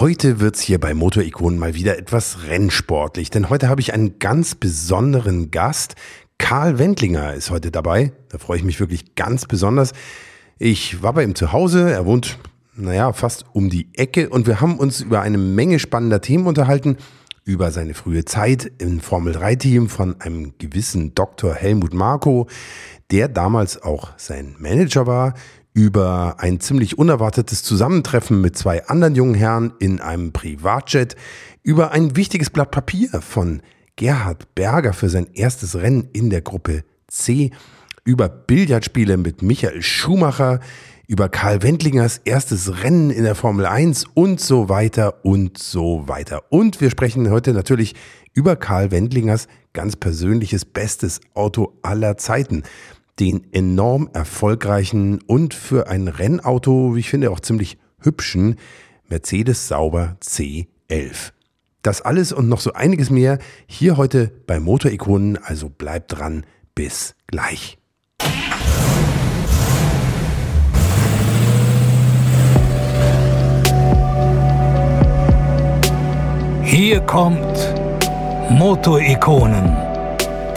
Heute wird's hier bei Motorikonen mal wieder etwas rennsportlich, denn heute habe ich einen ganz besonderen Gast. Karl Wendlinger ist heute dabei. Da freue ich mich wirklich ganz besonders. Ich war bei ihm zu Hause. Er wohnt, naja, fast um die Ecke und wir haben uns über eine Menge spannender Themen unterhalten. Über seine frühe Zeit im Formel-3-Team von einem gewissen Dr. Helmut Marko, der damals auch sein Manager war, über ein ziemlich unerwartetes Zusammentreffen mit zwei anderen jungen Herren in einem Privatjet, über ein wichtiges Blatt Papier von Gerhard Berger für sein erstes Rennen in der Gruppe C, über Billardspiele mit Michael Schumacher, über Karl Wendlingers erstes Rennen in der Formel 1 und so weiter und so weiter. Und wir sprechen heute natürlich über Karl Wendlingers ganz persönliches bestes Auto aller Zeiten den enorm erfolgreichen und für ein Rennauto, wie ich finde, auch ziemlich hübschen Mercedes Sauber C11. Das alles und noch so einiges mehr hier heute bei Motorikonen, also bleibt dran, bis gleich. Hier kommt Motorikonen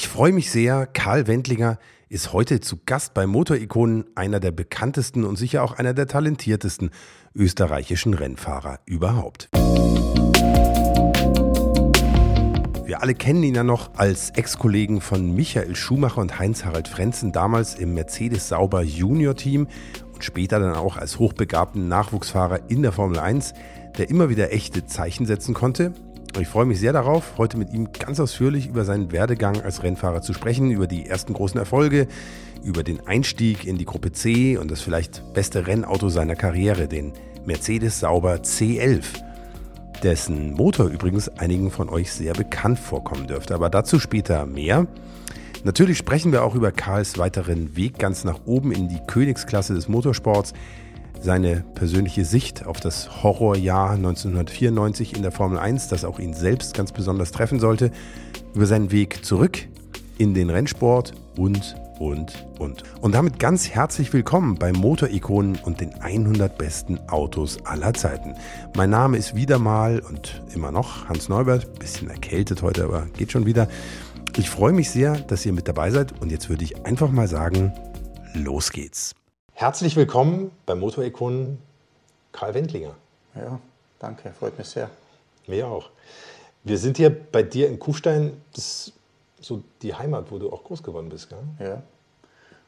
Ich freue mich sehr. Karl Wendlinger ist heute zu Gast bei Motorikonen, einer der bekanntesten und sicher auch einer der talentiertesten österreichischen Rennfahrer überhaupt. Wir alle kennen ihn ja noch als Ex-Kollegen von Michael Schumacher und Heinz-Harald Frenzen, damals im Mercedes Sauber Junior Team und später dann auch als hochbegabten Nachwuchsfahrer in der Formel 1, der immer wieder echte Zeichen setzen konnte ich freue mich sehr darauf, heute mit ihm ganz ausführlich über seinen Werdegang als Rennfahrer zu sprechen, über die ersten großen Erfolge, über den Einstieg in die Gruppe C und das vielleicht beste Rennauto seiner Karriere, den Mercedes Sauber C11, dessen Motor übrigens einigen von euch sehr bekannt vorkommen dürfte. Aber dazu später mehr. Natürlich sprechen wir auch über Karls weiteren Weg ganz nach oben in die Königsklasse des Motorsports seine persönliche Sicht auf das Horrorjahr 1994 in der Formel 1, das auch ihn selbst ganz besonders treffen sollte, über seinen Weg zurück in den Rennsport und, und, und. Und damit ganz herzlich willkommen bei Motorikonen und den 100 besten Autos aller Zeiten. Mein Name ist wieder mal und immer noch Hans Neubert, bisschen erkältet heute, aber geht schon wieder. Ich freue mich sehr, dass ihr mit dabei seid und jetzt würde ich einfach mal sagen, los geht's. Herzlich willkommen beim Motorikonen Karl Wendlinger. Ja, danke, freut mich sehr. Mir auch. Wir sind hier bei dir in Kufstein, das ist so die Heimat, wo du auch groß geworden bist, gell? Ja.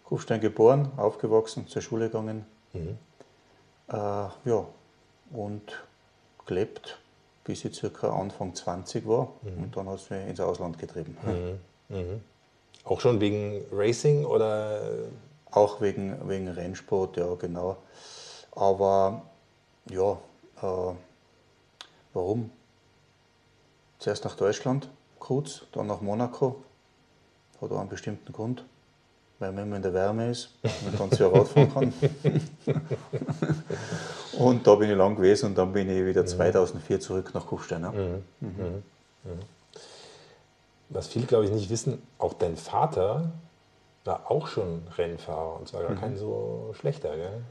Kufstein geboren, aufgewachsen, zur Schule gegangen. Mhm. Äh, ja, und gelebt, bis ich circa Anfang 20 war. Mhm. Und dann hat es mich ins Ausland getrieben. Mhm. mhm. Auch schon wegen Racing oder auch wegen, wegen Rennsport, ja, genau. Aber ja, äh, warum? Zuerst nach Deutschland, kurz, dann nach Monaco. Hat auch einen bestimmten Grund, weil man immer in der Wärme ist und dann sehr Radfahren kann. und da bin ich lang gewesen und dann bin ich wieder 2004 mhm. zurück nach Kufstein. Mhm. mhm. Mhm. Was viele, glaube ich, nicht wissen, auch dein Vater war auch schon Rennfahrer und zwar gar mhm. kein so schlechter, gell?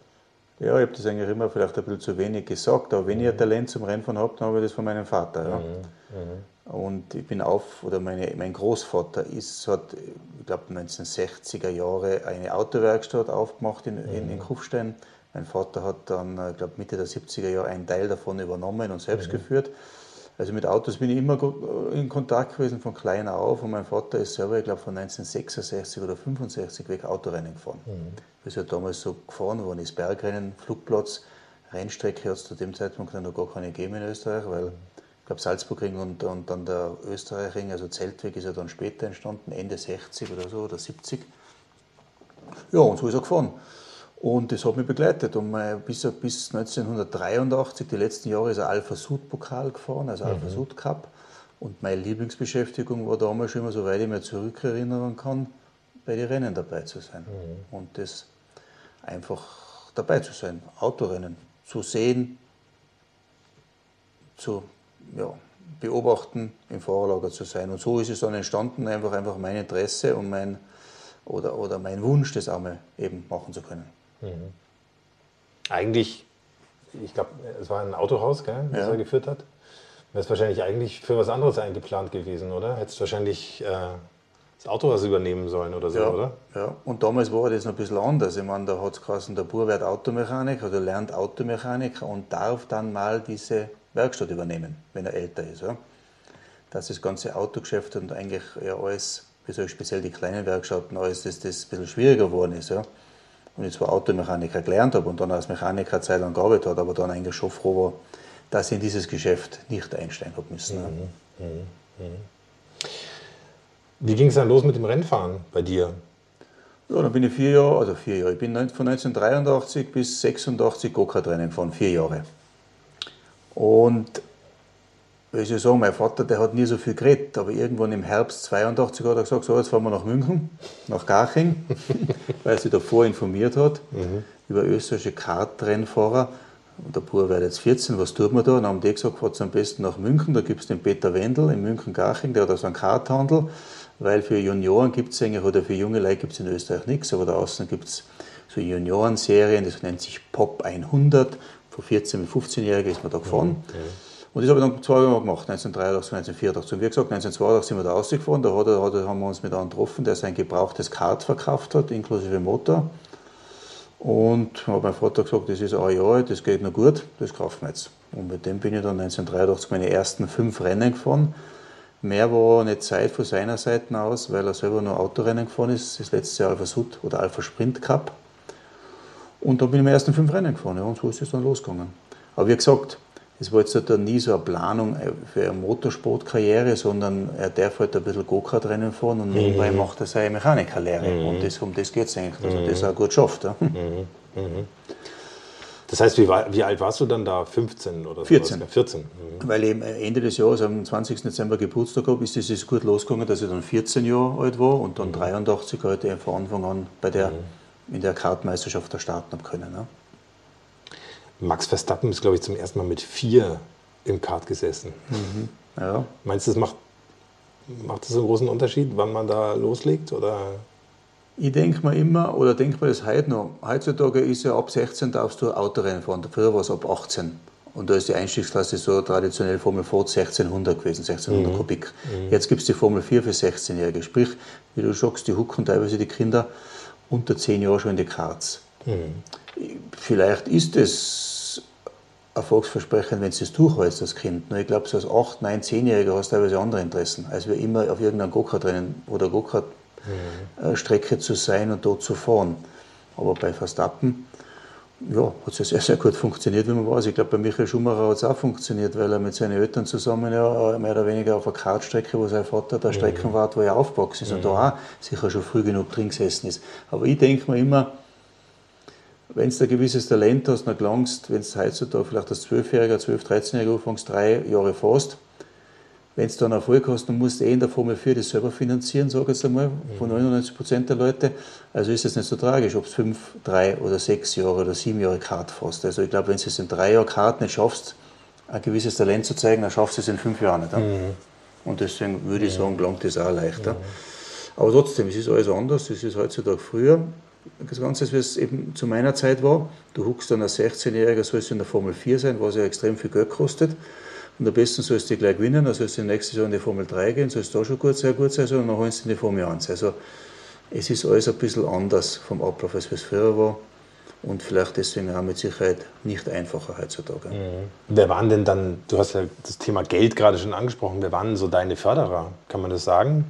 Ja, ich habe das eigentlich immer vielleicht ein bisschen zu wenig gesagt, aber wenn mhm. ich ein Talent zum Rennfahren habe, dann habe ich das von meinem Vater. Ja. Mhm. mhm. Und ich bin auf, oder meine, mein Großvater ist, hat, ich glaube 1960er Jahre eine Autowerkstatt aufgemacht in, in, in mhm. Kufstein. Mein Vater hat dann, ich glaube Mitte der 70er Jahre einen Teil davon übernommen und selbst mhm. geführt. Also mit Autos bin ich immer äh, in Kontakt gewesen, von klein auf. Und mein Vater ist selber, ich glaube, von 1966 oder 65 weg Autorennen gefahren. Mhm. ist ja damals so gefahren worden ist, Bergrennen, Flugplatz, Rennstrecke hat es zu dem Zeitpunkt noch gar keine gegeben in Österreich, weil ich glaube Salzburgring und, und dann der Österreichring, also Zeltweg ist ja dann später entstanden, Ende 60 oder so oder 70. Ja, und so ist er gefahren. Und das hat mich begleitet. Und bis, bis 1983, die letzten Jahre, ist ein Alpha Sud Pokal gefahren, also Alpha mhm. Sud Cup. Und meine Lieblingsbeschäftigung war damals schon immer, soweit ich mich zurückerinnern kann, bei den Rennen dabei zu sein. Mhm. Und das einfach dabei zu sein, Autorennen zu sehen, zu ja, beobachten, im Fahrerlager zu sein. Und so ist es dann entstanden, einfach, einfach mein Interesse und mein, oder, oder mein Wunsch, das einmal eben machen zu können. Mhm. Eigentlich, ich glaube, es war ein Autohaus, gell, das ja. er geführt hat. Wäre es wahrscheinlich eigentlich für was anderes eingeplant gewesen, oder? Hättest wahrscheinlich äh, das Autohaus übernehmen sollen oder so, ja, oder? Ja, und damals war das noch ein bisschen anders. Ich meine, da hat es geheißen, der Bub wird Automechaniker oder lernt Automechaniker und darf dann mal diese Werkstatt übernehmen, wenn er älter ist. Ja. Dass das ganze Autogeschäft und eigentlich ja alles, wie soll ich speziell die kleinen Werkstätten, alles, dass das ein bisschen schwieriger geworden ist. Ja und ich zwar Automechaniker gelernt habe und dann als Mechaniker Zeit lang gearbeitet habe, aber dann eigentlich schon froh war, dass ich in dieses Geschäft nicht einsteigen habe müssen. Mhm. Mhm. Mhm. Wie ging es dann los mit dem Rennfahren bei dir? Ja, dann bin ich vier Jahre, also vier Jahre, ich bin von 1983 bis 86 Go-Kart-Rennen gefahren, vier Jahre. Und wie soll ich sagen, mein Vater, der hat nie so viel geredet, aber irgendwann im Herbst 82 hat er gesagt, so, jetzt fahren wir nach München, nach Garching, weil er sich davor informiert hat mhm. über österreichische Kartrennfahrer. Und der Bub wird jetzt 14, was tut man da? Und dann haben die gesagt, fahrt am besten nach München, da gibt es den Peter Wendel in München-Garching, der hat also einen Karthandel, weil für Junioren gibt es eigentlich, oder für junge Leute gibt es in Österreich nichts, aber da außen gibt es so Juniorenserien, das nennt sich Pop 100, von 14 bis 15-Jährigen ist man da gefahren. Mhm. Und das habe ich dann zwei Jahre gemacht, 1983, 1984. Und wie gesagt, 1982 sind wir da rausgefahren, da, hat, da haben wir uns mit einem getroffen, der sein gebrauchtes Kart verkauft hat, inklusive Motor. Und habe mein Vater gesagt, das ist ein Jahr, das geht noch gut, das kaufen wir jetzt. Und mit dem bin ich dann 1983 meine ersten fünf Rennen gefahren. Mehr war nicht Zeit von seiner Seite aus, weil er selber nur Autorennen gefahren ist, das letzte Jahr Alpha Sud oder Alpha Sprint Cup. Und dann bin ich meine ersten fünf Rennen gefahren, ja, und so ist es dann losgegangen. Aber wie gesagt, es war jetzt halt nie so eine Planung für eine Motorsportkarriere, sondern er darf halt ein bisschen Go-Kart-Rennen fahren und nebenbei mhm. macht er seine Mechanikerlehre. Mhm. Und das, um das geht es eigentlich, dass er das mhm. auch gut schafft. Ja. Mhm. mhm. Das heißt, wie, wie, alt warst du dann da? 15 oder so? 14. 14. Mhm. Weil ich Ende des Jahres, am 20. Dezember Geburtstag habe, ist es gut losgegangen, dass ich dann 14 Jahre alt war und dann mhm. 83 halt von Anfang an bei der, mhm. in der Kartmeisterschaft starten habe können. Ne? Max Verstappen ist, glaube ich, zum ersten Mal mit vier im Kart gesessen. Mhm. Ja. Meinst du, das macht, macht das einen großen Unterschied, wann man da loslegt? Oder? Ich denke mir immer, oder denke mir das heute noch, heutzutage ist ja ab 16 darfst du Autorennen fahren, früher war es ab 18. Und da ist die Einstiegsklasse so traditionell Formel 4 1600 gewesen, 1600 mhm. Kubik. Mhm. Jetzt gibt es die Formel 4 für 16-Jährige. Sprich, wie du sagst, die hucken teilweise die Kinder unter 10 Jahren schon in die Karts. Mhm. Vielleicht ist es Erfolgsversprechen, wenn du es durchhältst als Kind. Nur ich glaube, so als 8-, 9-, 10-Jähriger hast du teilweise andere Interessen, als wir immer auf irgendeinem Go-Kart-Rennen oder Go-Kart-Strecke zu sein und dort zu fahren. Aber bei Verstappen ja, hat es ja sehr, sehr gut funktioniert, wie man weiß. Ich glaube, bei Michael Schumacher hat es auch funktioniert, weil er mit seinen Eltern zusammen ja mehr oder weniger auf einer Kartstrecke, wo sein Vater der Streckenwart, wo er aufgewachsen ist und da auch sicher schon früh genug drin gesessen ist. Aber ich denke mir immer, wenn du ein gewisses Talent hast, dann gelangst, wenn du heutzutage vielleicht als 12-Jähriger, 12-, 13-Jähriger anfängst, drei Jahre fährst, wenn du dann Erfolg hast, dann musst du eh in der Formel 4 das selber finanzieren, sage ich jetzt einmal, von 99 mhm. Prozent der Leute. Also ist es nicht so tragisch, ob es fünf, drei oder sechs Jahre oder sieben Jahre Kart fährst. Also ich glaube, wenn du es in drei Jahren Kart nicht schaffst, ein gewisses Talent zu zeigen, dann schaffst du es in fünf Jahren nicht. Mhm. Und deswegen würde ich sagen, gelangt das auch leichter. Mhm. Aber trotzdem, es ist alles anders, es ist heutzutage früher das Ganze, wie es eben zu meiner Zeit war. Du huckst dann als 16-Jähriger, sollst du in der Formel 4 sein, was ja extrem viel Geld kostet. Und am besten sollst du gleich gewinnen, dann sollst du nächstes Jahr in die Formel 3 gehen, sollst du da schon gut, sehr gut sein, sondern dann holst du in die Formel 1. Also es ist alles ein bisschen anders vom Ablauf, als es früher war. Und vielleicht deswegen auch mit Sicherheit nicht einfacher heutzutage. Mhm. Wer waren denn dann, du hast ja das Thema Geld gerade schon angesprochen, wer waren so deine Förderer? Kann man das sagen?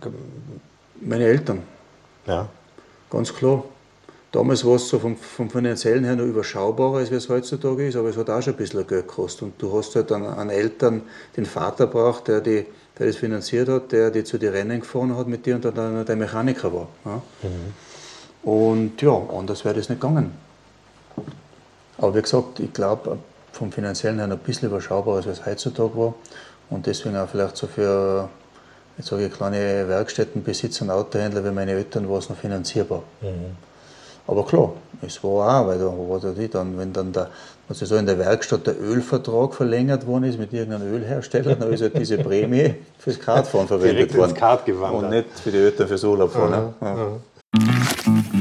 Meine Eltern. Ja. Ganz klar. Damals war es so vom, vom finanziellen her noch überschaubarer, als es heutzutage ist, aber es hat auch schon ein bisschen Geld gekostet. Und du hast halt dann an Eltern den Vater braucht, der, die, der das finanziert hat, der die zu den Rennen gefahren hat mit dir und dann der Mechaniker war. Ja. Mhm. Und ja, anders wäre das nicht gegangen. Aber wie gesagt, ich glaube, vom finanziellen her ein bisschen überschaubarer, als es heutzutage war. Und deswegen auch vielleicht so für, jetzt sage ich, kleine Werkstättenbesitzer und Autohändler wie meine Eltern war es noch finanzierbar. Mhm. Aber klar, es war auch, weil da war da die dann, wenn dann der, also so in der Werkstatt der Ölvertrag verlängert worden ist mit irgendeinem Ölhersteller, dann ist halt diese Prämie fürs Kartfahren verwendet worden. Kart gewandert. Und nicht für die Eltern fürs Urlaubfahren. Ja, ja.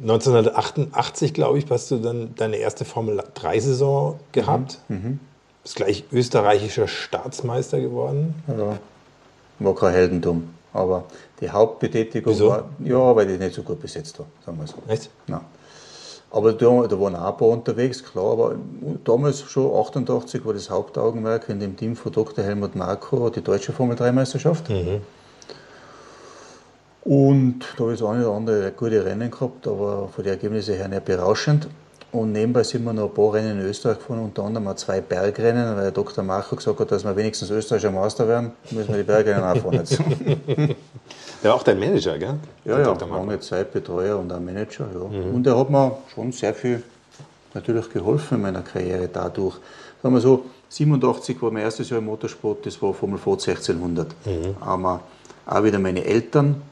1988, glaube ich, hast du dann deine erste Formel-3-Saison gehabt. Mhm. Mhm. Bist gleich österreichischer Staatsmeister geworden. Ja, war kein Heldentum. Aber die Hauptbetätigung Wieso? war, ja, weil ich nicht so gut besetzt war, sagen wir so. Echt? Nein. Aber da, da waren auch ein paar unterwegs, klar, aber damals schon 88 war das Hauptaugenmerk in dem Team von Dr. Helmut Marko die deutsche Formel 3 Meisterschaft. Mhm. Und da habe ich das eine oder andere gute Rennen gehabt, aber von den Ergebnissen her nicht berauschend. Und nebenbei sind wir noch ein paar Rennen in Österreich gefahren, unter anderem auch zwei Bergrennen, weil Dr. Macher gesagt hat, dass wir wenigstens österreichischer Meister werden, müssen wir die Bergrennen auch fahren jetzt. Der war auch dein Manager, gell? Ja, ja, lange Zeit Betreuer und auch Manager, ja. Mhm. Und er hat mir schon sehr viel natürlich geholfen in meiner Karriere dadurch. Sagen wir so, 87 war mein erstes Jahr im Motorsport, das war Formel Ford 1600. Mhm. Aber auch wieder meine Eltern,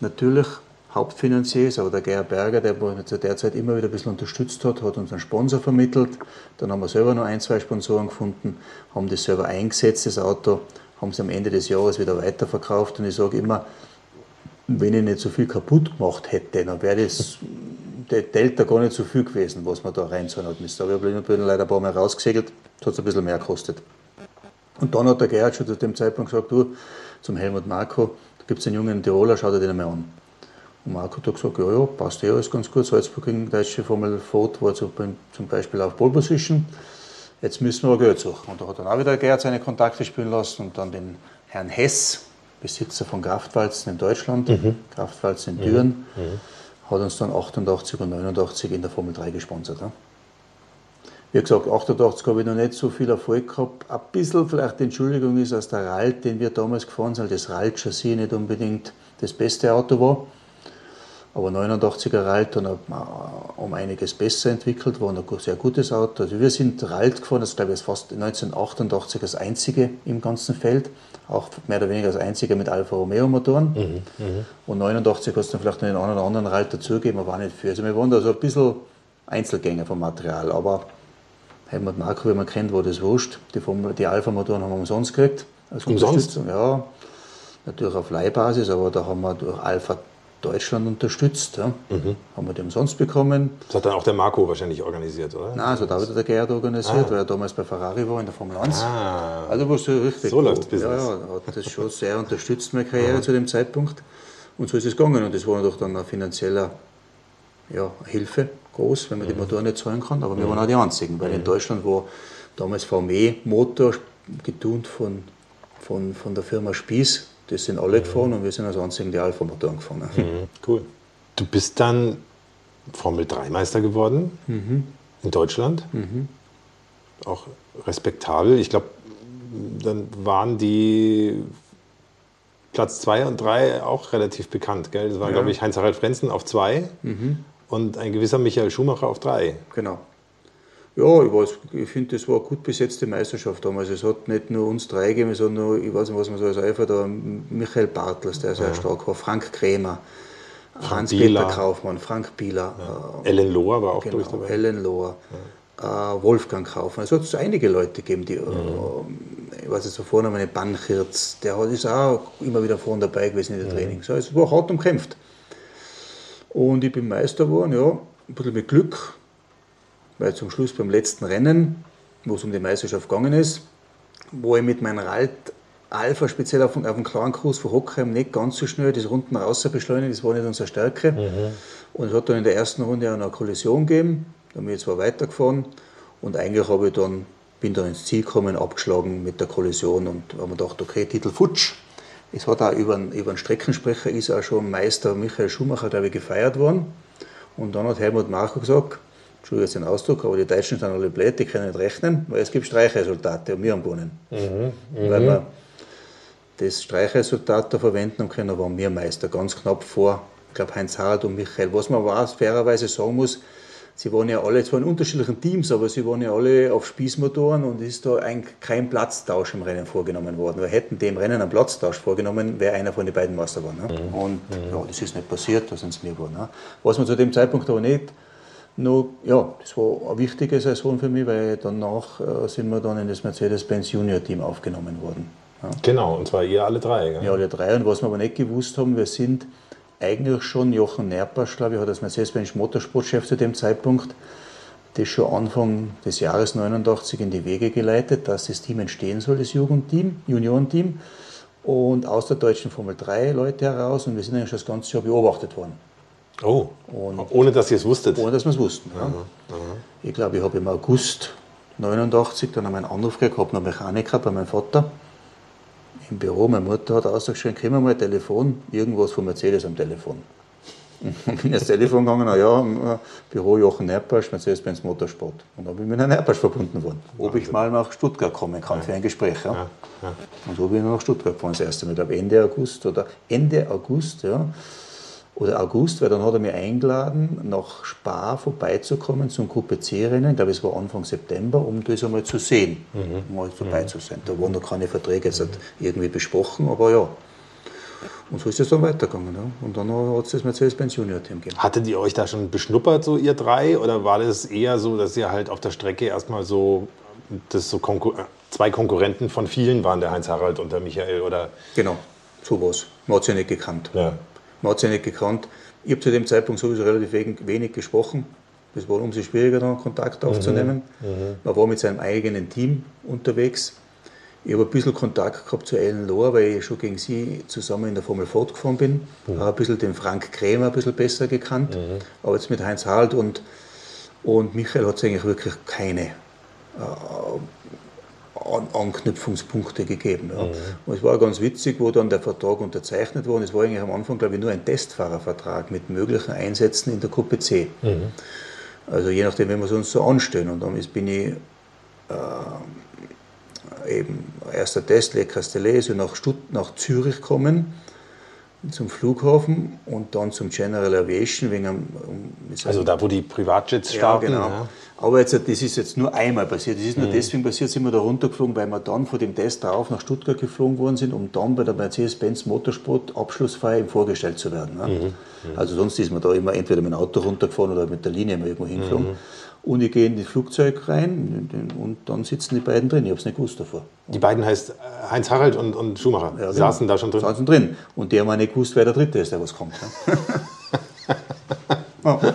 natürlich Hauptfinanzier ist, aber der Gerhard Berger, der zu der Zeit immer wieder ein bisschen unterstützt hat, hat uns einen Sponsor vermittelt. Dann haben wir selber noch ein, zwei Sponsoren gefunden, haben das selber eingesetzt, das Auto, haben es am Ende des Jahres wieder weiterverkauft. Und ich sage immer, wenn ich nicht so viel kaputt gemacht hätte, dann wäre das der Delta gar nicht so viel gewesen, was man da reinzahlen hat müssen. Aber ich bin leider ein paar Mal rausgesegelt, das hat es ein bisschen mehr gekostet. Und dann hat der Gerhard schon zu dem Zeitpunkt gesagt, du, zum Helmut Marko, gibt es einen jungen Tiroler, schaut er den einmal an. Und Marco hat gesagt, ja, ja, passt eh alles ganz gut. Salzburg gegen deutsche Formel Ford war zum Beispiel auf Pole Position. Jetzt müssen wir aber Geld suchen. Und da hat dann auch wieder Gerd seine Kontakte spielen lassen und dann den Herrn Hess, Besitzer von Kraftwalzen in Deutschland, mhm. Kraftwalzen in Düren, mhm. mhm. hat uns dann 88 und 89 in der Formel 3 gesponsert. Ja. Wie gesagt, 88 habe ich noch nicht so viel Erfolg gehabt. Ein bisschen vielleicht die Entschuldigung ist, dass der Ralt, den wir damals gefahren sind, das Ralt-Chassis nicht unbedingt das beste Auto war. Aber 89er Ralt dann um einiges besser entwickelt, war ein sehr gutes Auto. Also wir sind Ralt gefahren, das glaube ich fast 1988 das einzige im ganzen Feld, auch mehr oder weniger das einzige mit Alfa Romeo Motoren. Mhm, mh. Und 89 hat es dann vielleicht noch einen oder anderen Ralt dazugegeben, aber war nicht viel. Also wir waren da so ein bisschen Einzelgänger vom Material, aber Helmut Marko, wie man kennt, war das wurscht. Die, die Alpha-Motoren haben wir umsonst gekriegt. Als umsonst? Ja, natürlich auf Leihbasis, aber da haben wir durch Alpha Deutschland unterstützt. Ja. Mhm. Haben wir die umsonst bekommen. Das hat dann auch der Marco wahrscheinlich organisiert, oder? Nein, also da hat der Gerhard organisiert, ah. weil er damals bei Ferrari war in der Formel 1. Ah. Also war so richtig. So läuft Business. Ja, ja, hat das schon sehr unterstützt, meine Karriere zu dem Zeitpunkt. Und so ist es gegangen. Und das war natürlich dann eine finanzielle ja, Hilfe groß, wenn man die mhm. Motoren nicht zahlen kann. Aber wir waren auch die Einzigen, weil in mhm. Deutschland war damals VW Motor getunt von, von, von der Firma Spieß. Das sind alle gefahren und wir sind als einzigen die Alpha-Motoren gefahren. Mhm, cool. Du bist dann Formel 3-Meister geworden mhm. in Deutschland. Mhm. Auch respektabel. Ich glaube, dann waren die Platz 2 und 3 auch relativ bekannt. Gell? Das war, ja. glaube ich, Heinz-Harald Frenzen auf 2 mhm und ein gewisser Michael Schumacher auf drei. Genau. Ja, ich, ich finde, das war eine gut besetzte Meisterschaft damals. Es hat nicht nur uns drei gegeben, sondern ich weiß nicht, was man so als Eifer da, Michael Bartels, der sehr ja. stark war, Frank Krämer, Hans-Peter Kaufmann, Frank Bieler. Ja. Äh, Ellen Lohr war auch, genau, glaube dabei. Ellen Lohr. Ja. Äh, Wolfgang Kaufmann. Es hat so einige Leute gegeben, die, mhm. äh, ich weiß nicht, so vorne meine Banchirz, der ist auch immer wieder vorne dabei gewesen in den mhm. Trainings. es war hart umkämpft. Und ich bin Meister geworden, ja, ein bisschen mit Glück, weil zum Schluss beim letzten Rennen, wo es um die Meisterschaft gegangen ist, wo ich mit meinem Ralt Alpha speziell auf, auf dem klaren Kurs von Hockheim nicht ganz so schnell das Runden raus beschleunigt, das war nicht unsere Stärke. Mhm. Und es hat dann in der ersten Runde auch eine Kollision gegeben, da bin ich zwar weitergefahren und eigentlich habe ich dann bin dann ins Ziel gekommen, abgeschlagen mit der Kollision und haben mir gedacht, okay, Titel futsch. Es hat auch über einen, über einen Streckensprecher ist auch schon Meister Michael Schumacher, glaube ich, gefeiert worden. Und dann hat Helmut Marko gesagt, Entschuldigung jetzt den Ausdruck, aber die Deutschen sind alle blöd, die können nicht rechnen, weil es gibt Streichresultate und wir haben gewonnen. Mhm, weil wir das Streichresultat da verwenden können, waren wir Meister, ganz knapp vor, ich glaube, Heinz Harald und Michael. Was man war, fairerweise sagen muss, sie waren ja alle zwar in unterschiedlichen Teams, aber sie waren ja alle auf Spießmotoren und ist da eigentlich kein Platztausch im Rennen vorgenommen worden. Wir hätten dem Rennen einen Platztausch vorgenommen, wäre einer von den beiden Meister geworden. Ne? Mhm. Und mhm. ja, das ist nicht passiert, da sind es mir geworden. Ne? Was man zu dem Zeitpunkt aber nicht noch, ja, das war eine wichtige Saison für mich, weil danach äh, sind wir dann in das Mercedes-Benz Junior Team aufgenommen worden. Ja. Genau, und zwar ihr alle drei. Gell? Ja, alle drei. Und was wir aber nicht gewusst haben, wir sind eigentlich schon Jochen Nerpasch, glaube ich, hat als Mercedes-Benz Motorsportchef zu dem Zeitpunkt das schon Anfang des Jahres 89 in die Wege geleitet, dass das Team entstehen soll, das Jugendteam, Juniorenteam. Und aus der deutschen Formel 3 Leute heraus. Und wir sind eigentlich schon das ganze Jahr beobachtet worden. Oh, und ohne dass ihr es wusstet? Ohne dass wir es wussten. Ja. Aha, aha. Ich glaube, ich habe im August 89 dann einen Anruf gehabt, einen Mechaniker bei meinem Vater im Büro. Meine Mutter hat ausgeschrieben, kriegen wir mal ein Telefon, irgendwas von Mercedes am Telefon. Und bin ins Telefon gegangen, na ja, äh, Büro Jochen Nerpasch, Mercedes-Benz Motorsport. Und dann bin ich mit Herrn Nerpasch verbunden worden. Ob ich mal nach Stuttgart kommen kann für ein Gespräch. Ja. Und so bin ich nach Stuttgart gefahren das erste Mal, ich glaube Ende August oder Ende August, ja oder August, weil dann hat er mich eingeladen, nach Spa vorbeizukommen zum Gruppe C-Rennen, ich glaube es war Anfang September, um das einmal zu sehen, mhm. mal vorbeizusehen. Da waren noch keine Verträge jetzt irgendwie besprochen, aber ja. Und so ist es dann weitergegangen. Ja. Und dann hat es das Mercedes-Benz Junior-Team gegeben. Hattet ihr euch da schon beschnuppert, so ihr drei? Oder war das eher so, dass ihr halt auf der Strecke erstmal so, das so Konkur zwei Konkurrenten von vielen waren, der Heinz Harald und der Michael? Oder? Genau, so was. Man hat sie ja nicht gekannt. Ja. Man hat sie nicht gekannt. Ich habe zu dem Zeitpunkt sowieso relativ wenig gesprochen. Es war umso schwieriger, dann Kontakt mhm. aufzunehmen. Mhm. Man war mit seinem eigenen Team unterwegs. Ich habe ein bisschen Kontakt gehabt zu Ellen Lohr, weil ich schon gegen sie zusammen in der Formel Ford gefahren bin. Mhm. Habe ein bisschen den Frank Krämer ein bisschen besser gekannt. Mhm. Aber jetzt mit Heinz Harald und, und Michael hat es eigentlich wirklich keine äh, an Anknüpfungspunkte gegeben. Ja. Mhm. Und es war ganz witzig, wo dann der Vertrag unterzeichnet wurde. Es war eigentlich am Anfang, glaube ich, nur ein Testfahrervertrag mit möglichen Einsätzen in der Gruppe C. Mhm. Also je nachdem, wenn wir es uns so anstellen. Und dann bin ich äh, eben erster Test, Le Castellet, so nach, Stutt nach Zürich kommen zum Flughafen und dann zum General Aviation wegen einem, um, Also da, wo die Privatjets starten? Ja, genau. Ja. Aber jetzt, das ist jetzt nur einmal passiert. Das ist nur mhm. deswegen passiert, sind wir da runtergeflogen, weil wir dann vor dem Test darauf nach Stuttgart geflogen worden sind, um dann bei der Mercedes-Benz Motorsport Abschlussfeier vorgestellt zu werden. Ne? Mhm. Mhm. Also sonst ist man da immer entweder mit dem Auto runtergefahren oder mit der Linie mal irgendwo hingeflogen. Mhm. Und ich gehe in das Flugzeug rein und dann sitzen die beiden drin. Ich habe es nicht gewusst davor. Die beiden heißt Heinz Harald und, und Schumacher. Ja, genau. saßen da schon drin. Saßen drin. Und die haben auch nicht gewusst, wer der Dritte ist, der was kommt. Ne?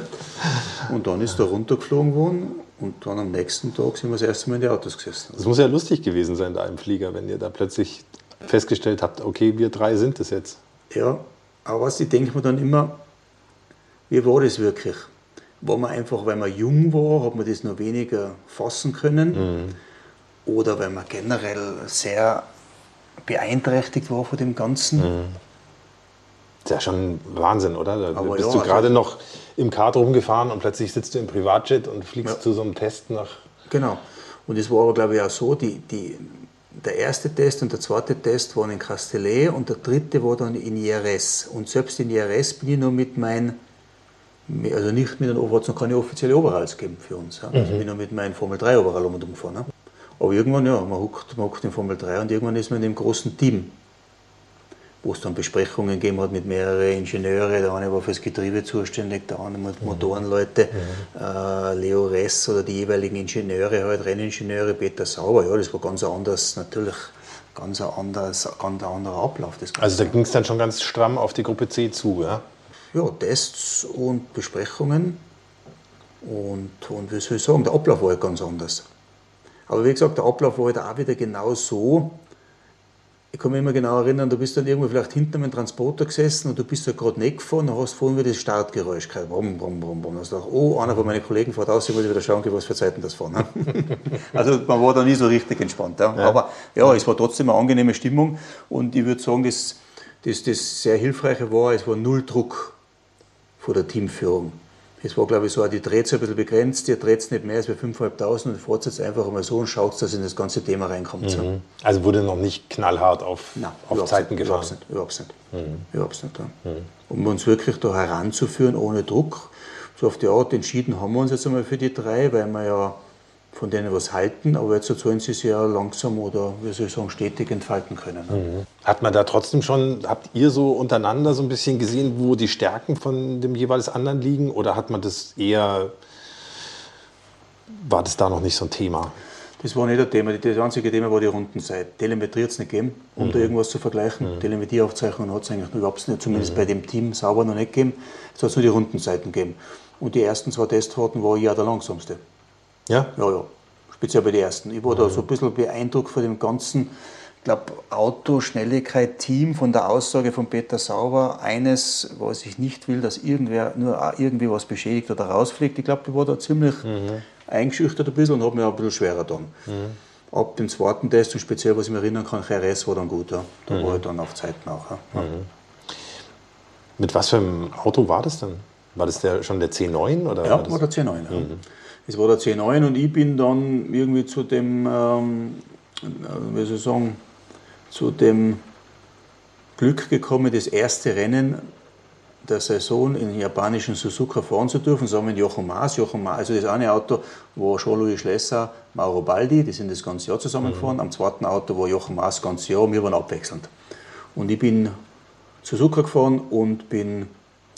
und dann ist er runtergeflogen worden und dann am nächsten Tag sind wir das erste Mal in die Autos gesessen. Das muss ja lustig gewesen sein da im Flieger, wenn ihr da plötzlich festgestellt habt, okay, wir drei sind es jetzt. Ja, aber was ich denke mir dann immer, wie war das wirklich? War man einfach, weil man jung war, hat man das noch weniger fassen können? Mhm. Oder weil man generell sehr beeinträchtigt war von dem Ganzen? Mhm. Das ist ja schon Wahnsinn, oder? Da Aber bist ja, du also gerade also noch im Kart rumgefahren und plötzlich sitzt du im Privatjet und fliegst ja. zu so einem Test nach. Genau. Und es war aber, glaube ich, auch so, die, die, der erste Test und der zweite Test waren in Castellet und der dritte war dann in IRS. Und selbst in IRS bin ich nur mit meinem, also nicht mit einem Overall, es keine offizielle Overalls geben für uns. Ja. Also mhm. Also bin nur mit meinem Formel 3 Overall umgefahren. Ja. Aber irgendwann, ja, man huckt, man huckt in Formel 3 und irgendwann ist man in einem großen Team wo es dann Besprechungen gegeben hat mit mehreren Ingenieuren. Der eine war fürs Getriebe zuständig, der andere mit Motorenleute, mhm. äh, Leo Ress oder die jeweiligen Ingenieure, halt Renningenieure, Peter Sauer. Ja, das war ganz anders, natürlich ganz ein, anders, ganz anderer Ablauf. also da ging es dann schon ganz stramm auf die Gruppe C zu, ja? Ja, Tests und Besprechungen. Und, und wie soll ich sagen, der Ablauf war halt ganz anders. Aber wie gesagt, der Ablauf war halt auch wieder genau so, ich kann mich immer genau erinnern, du bist dann irgendwo vielleicht hinter einem Transporter gesessen und du bist ja gerade nicht gefahren und hast vorhin wieder das Startgeräusch gehört. Brumm, brumm, brumm, brumm. Dann hast du gedacht, oh, einer von meinen Kollegen fährt aus, ich muss wieder schauen, was für Zeiten das fahren. also man war da nie so richtig entspannt. Ja. Ja. Aber ja, es war trotzdem eine angenehme Stimmung und ich würde sagen, das, das, das sehr Hilfreiche war, es war null Druck vor der Teamführung. Es war, glaube ich, so, die dreht ein bisschen begrenzt, ihr dreht nicht mehr als bei 5.500 und fahrt jetzt einfach mal so und schaut, dass in das ganze Thema reinkommt. Mhm. Also wurde noch nicht knallhart auf, Nein, auf Zeiten nicht, gefahren? Überhaupt nicht. Überhaupt nicht. Mhm. Nicht mhm. Um uns wirklich da heranzuführen ohne Druck. So auf die Art entschieden haben wir uns jetzt einmal für die drei, weil wir ja von denen was halten, aber jetzt sollen sie sich ja langsam oder, wie soll ich sagen, stetig entfalten können. Mhm. Hat man da trotzdem schon, habt ihr so untereinander so ein bisschen gesehen, wo die Stärken von dem jeweils anderen liegen oder hat man das eher, war das da noch nicht so ein Thema? Das war nicht ein Thema. Das einzige Thema war die Rundenzeit. Telemetrie hat es nicht gegeben, um mhm. da irgendwas zu vergleichen. Mhm. Telemetrieaufzeichnungen hat es eigentlich überhaupt nicht, zumindest mhm. bei dem Team sauber noch nicht gegeben. Es hat nur die Rundenzeiten gegeben. Und die ersten zwei Testfahrten war ich ja der langsamste. Ja? Ja, ja. Speziell bei den ersten. Ich war da so ein bisschen beeindruckt von dem ganzen, ich glaube, Autoschnelligkeit-Team von der Aussage von Peter Sauber. Eines, was ich nicht will, dass irgendwer nur irgendwie was beschädigt oder rausfliegt. Ich glaube, ich war da ziemlich mhm. eingeschüchtert ein bisschen und habe mir auch ein bisschen schwerer dann. Mhm. Ab dem zweiten Test und speziell, was ich mich erinnern kann, RS war dann gut. Ja. Da mhm. war ich dann auf Zeiten auch. Ja. Mhm. Mit was für einem Auto war das dann? War das der, schon der C9? Oder ja, war, war der C9. Ja. Es war der C9 und ich bin dann irgendwie zu dem, ähm, wie soll ich sagen, zu dem Glück gekommen, das erste Rennen der Saison in japanischen Suzuka fahren zu dürfen, zusammen mit Jochen Maas. Jochen Maas, also das eine Auto war Jean-Louis Schlesser, Mauro Baldi, die sind das ganze Jahr zusammengefahren. Mhm. Am zweiten Auto war Jochen Maas das ganze Jahr und wir waren abwechselnd. Und ich bin Suzuka gefahren und bin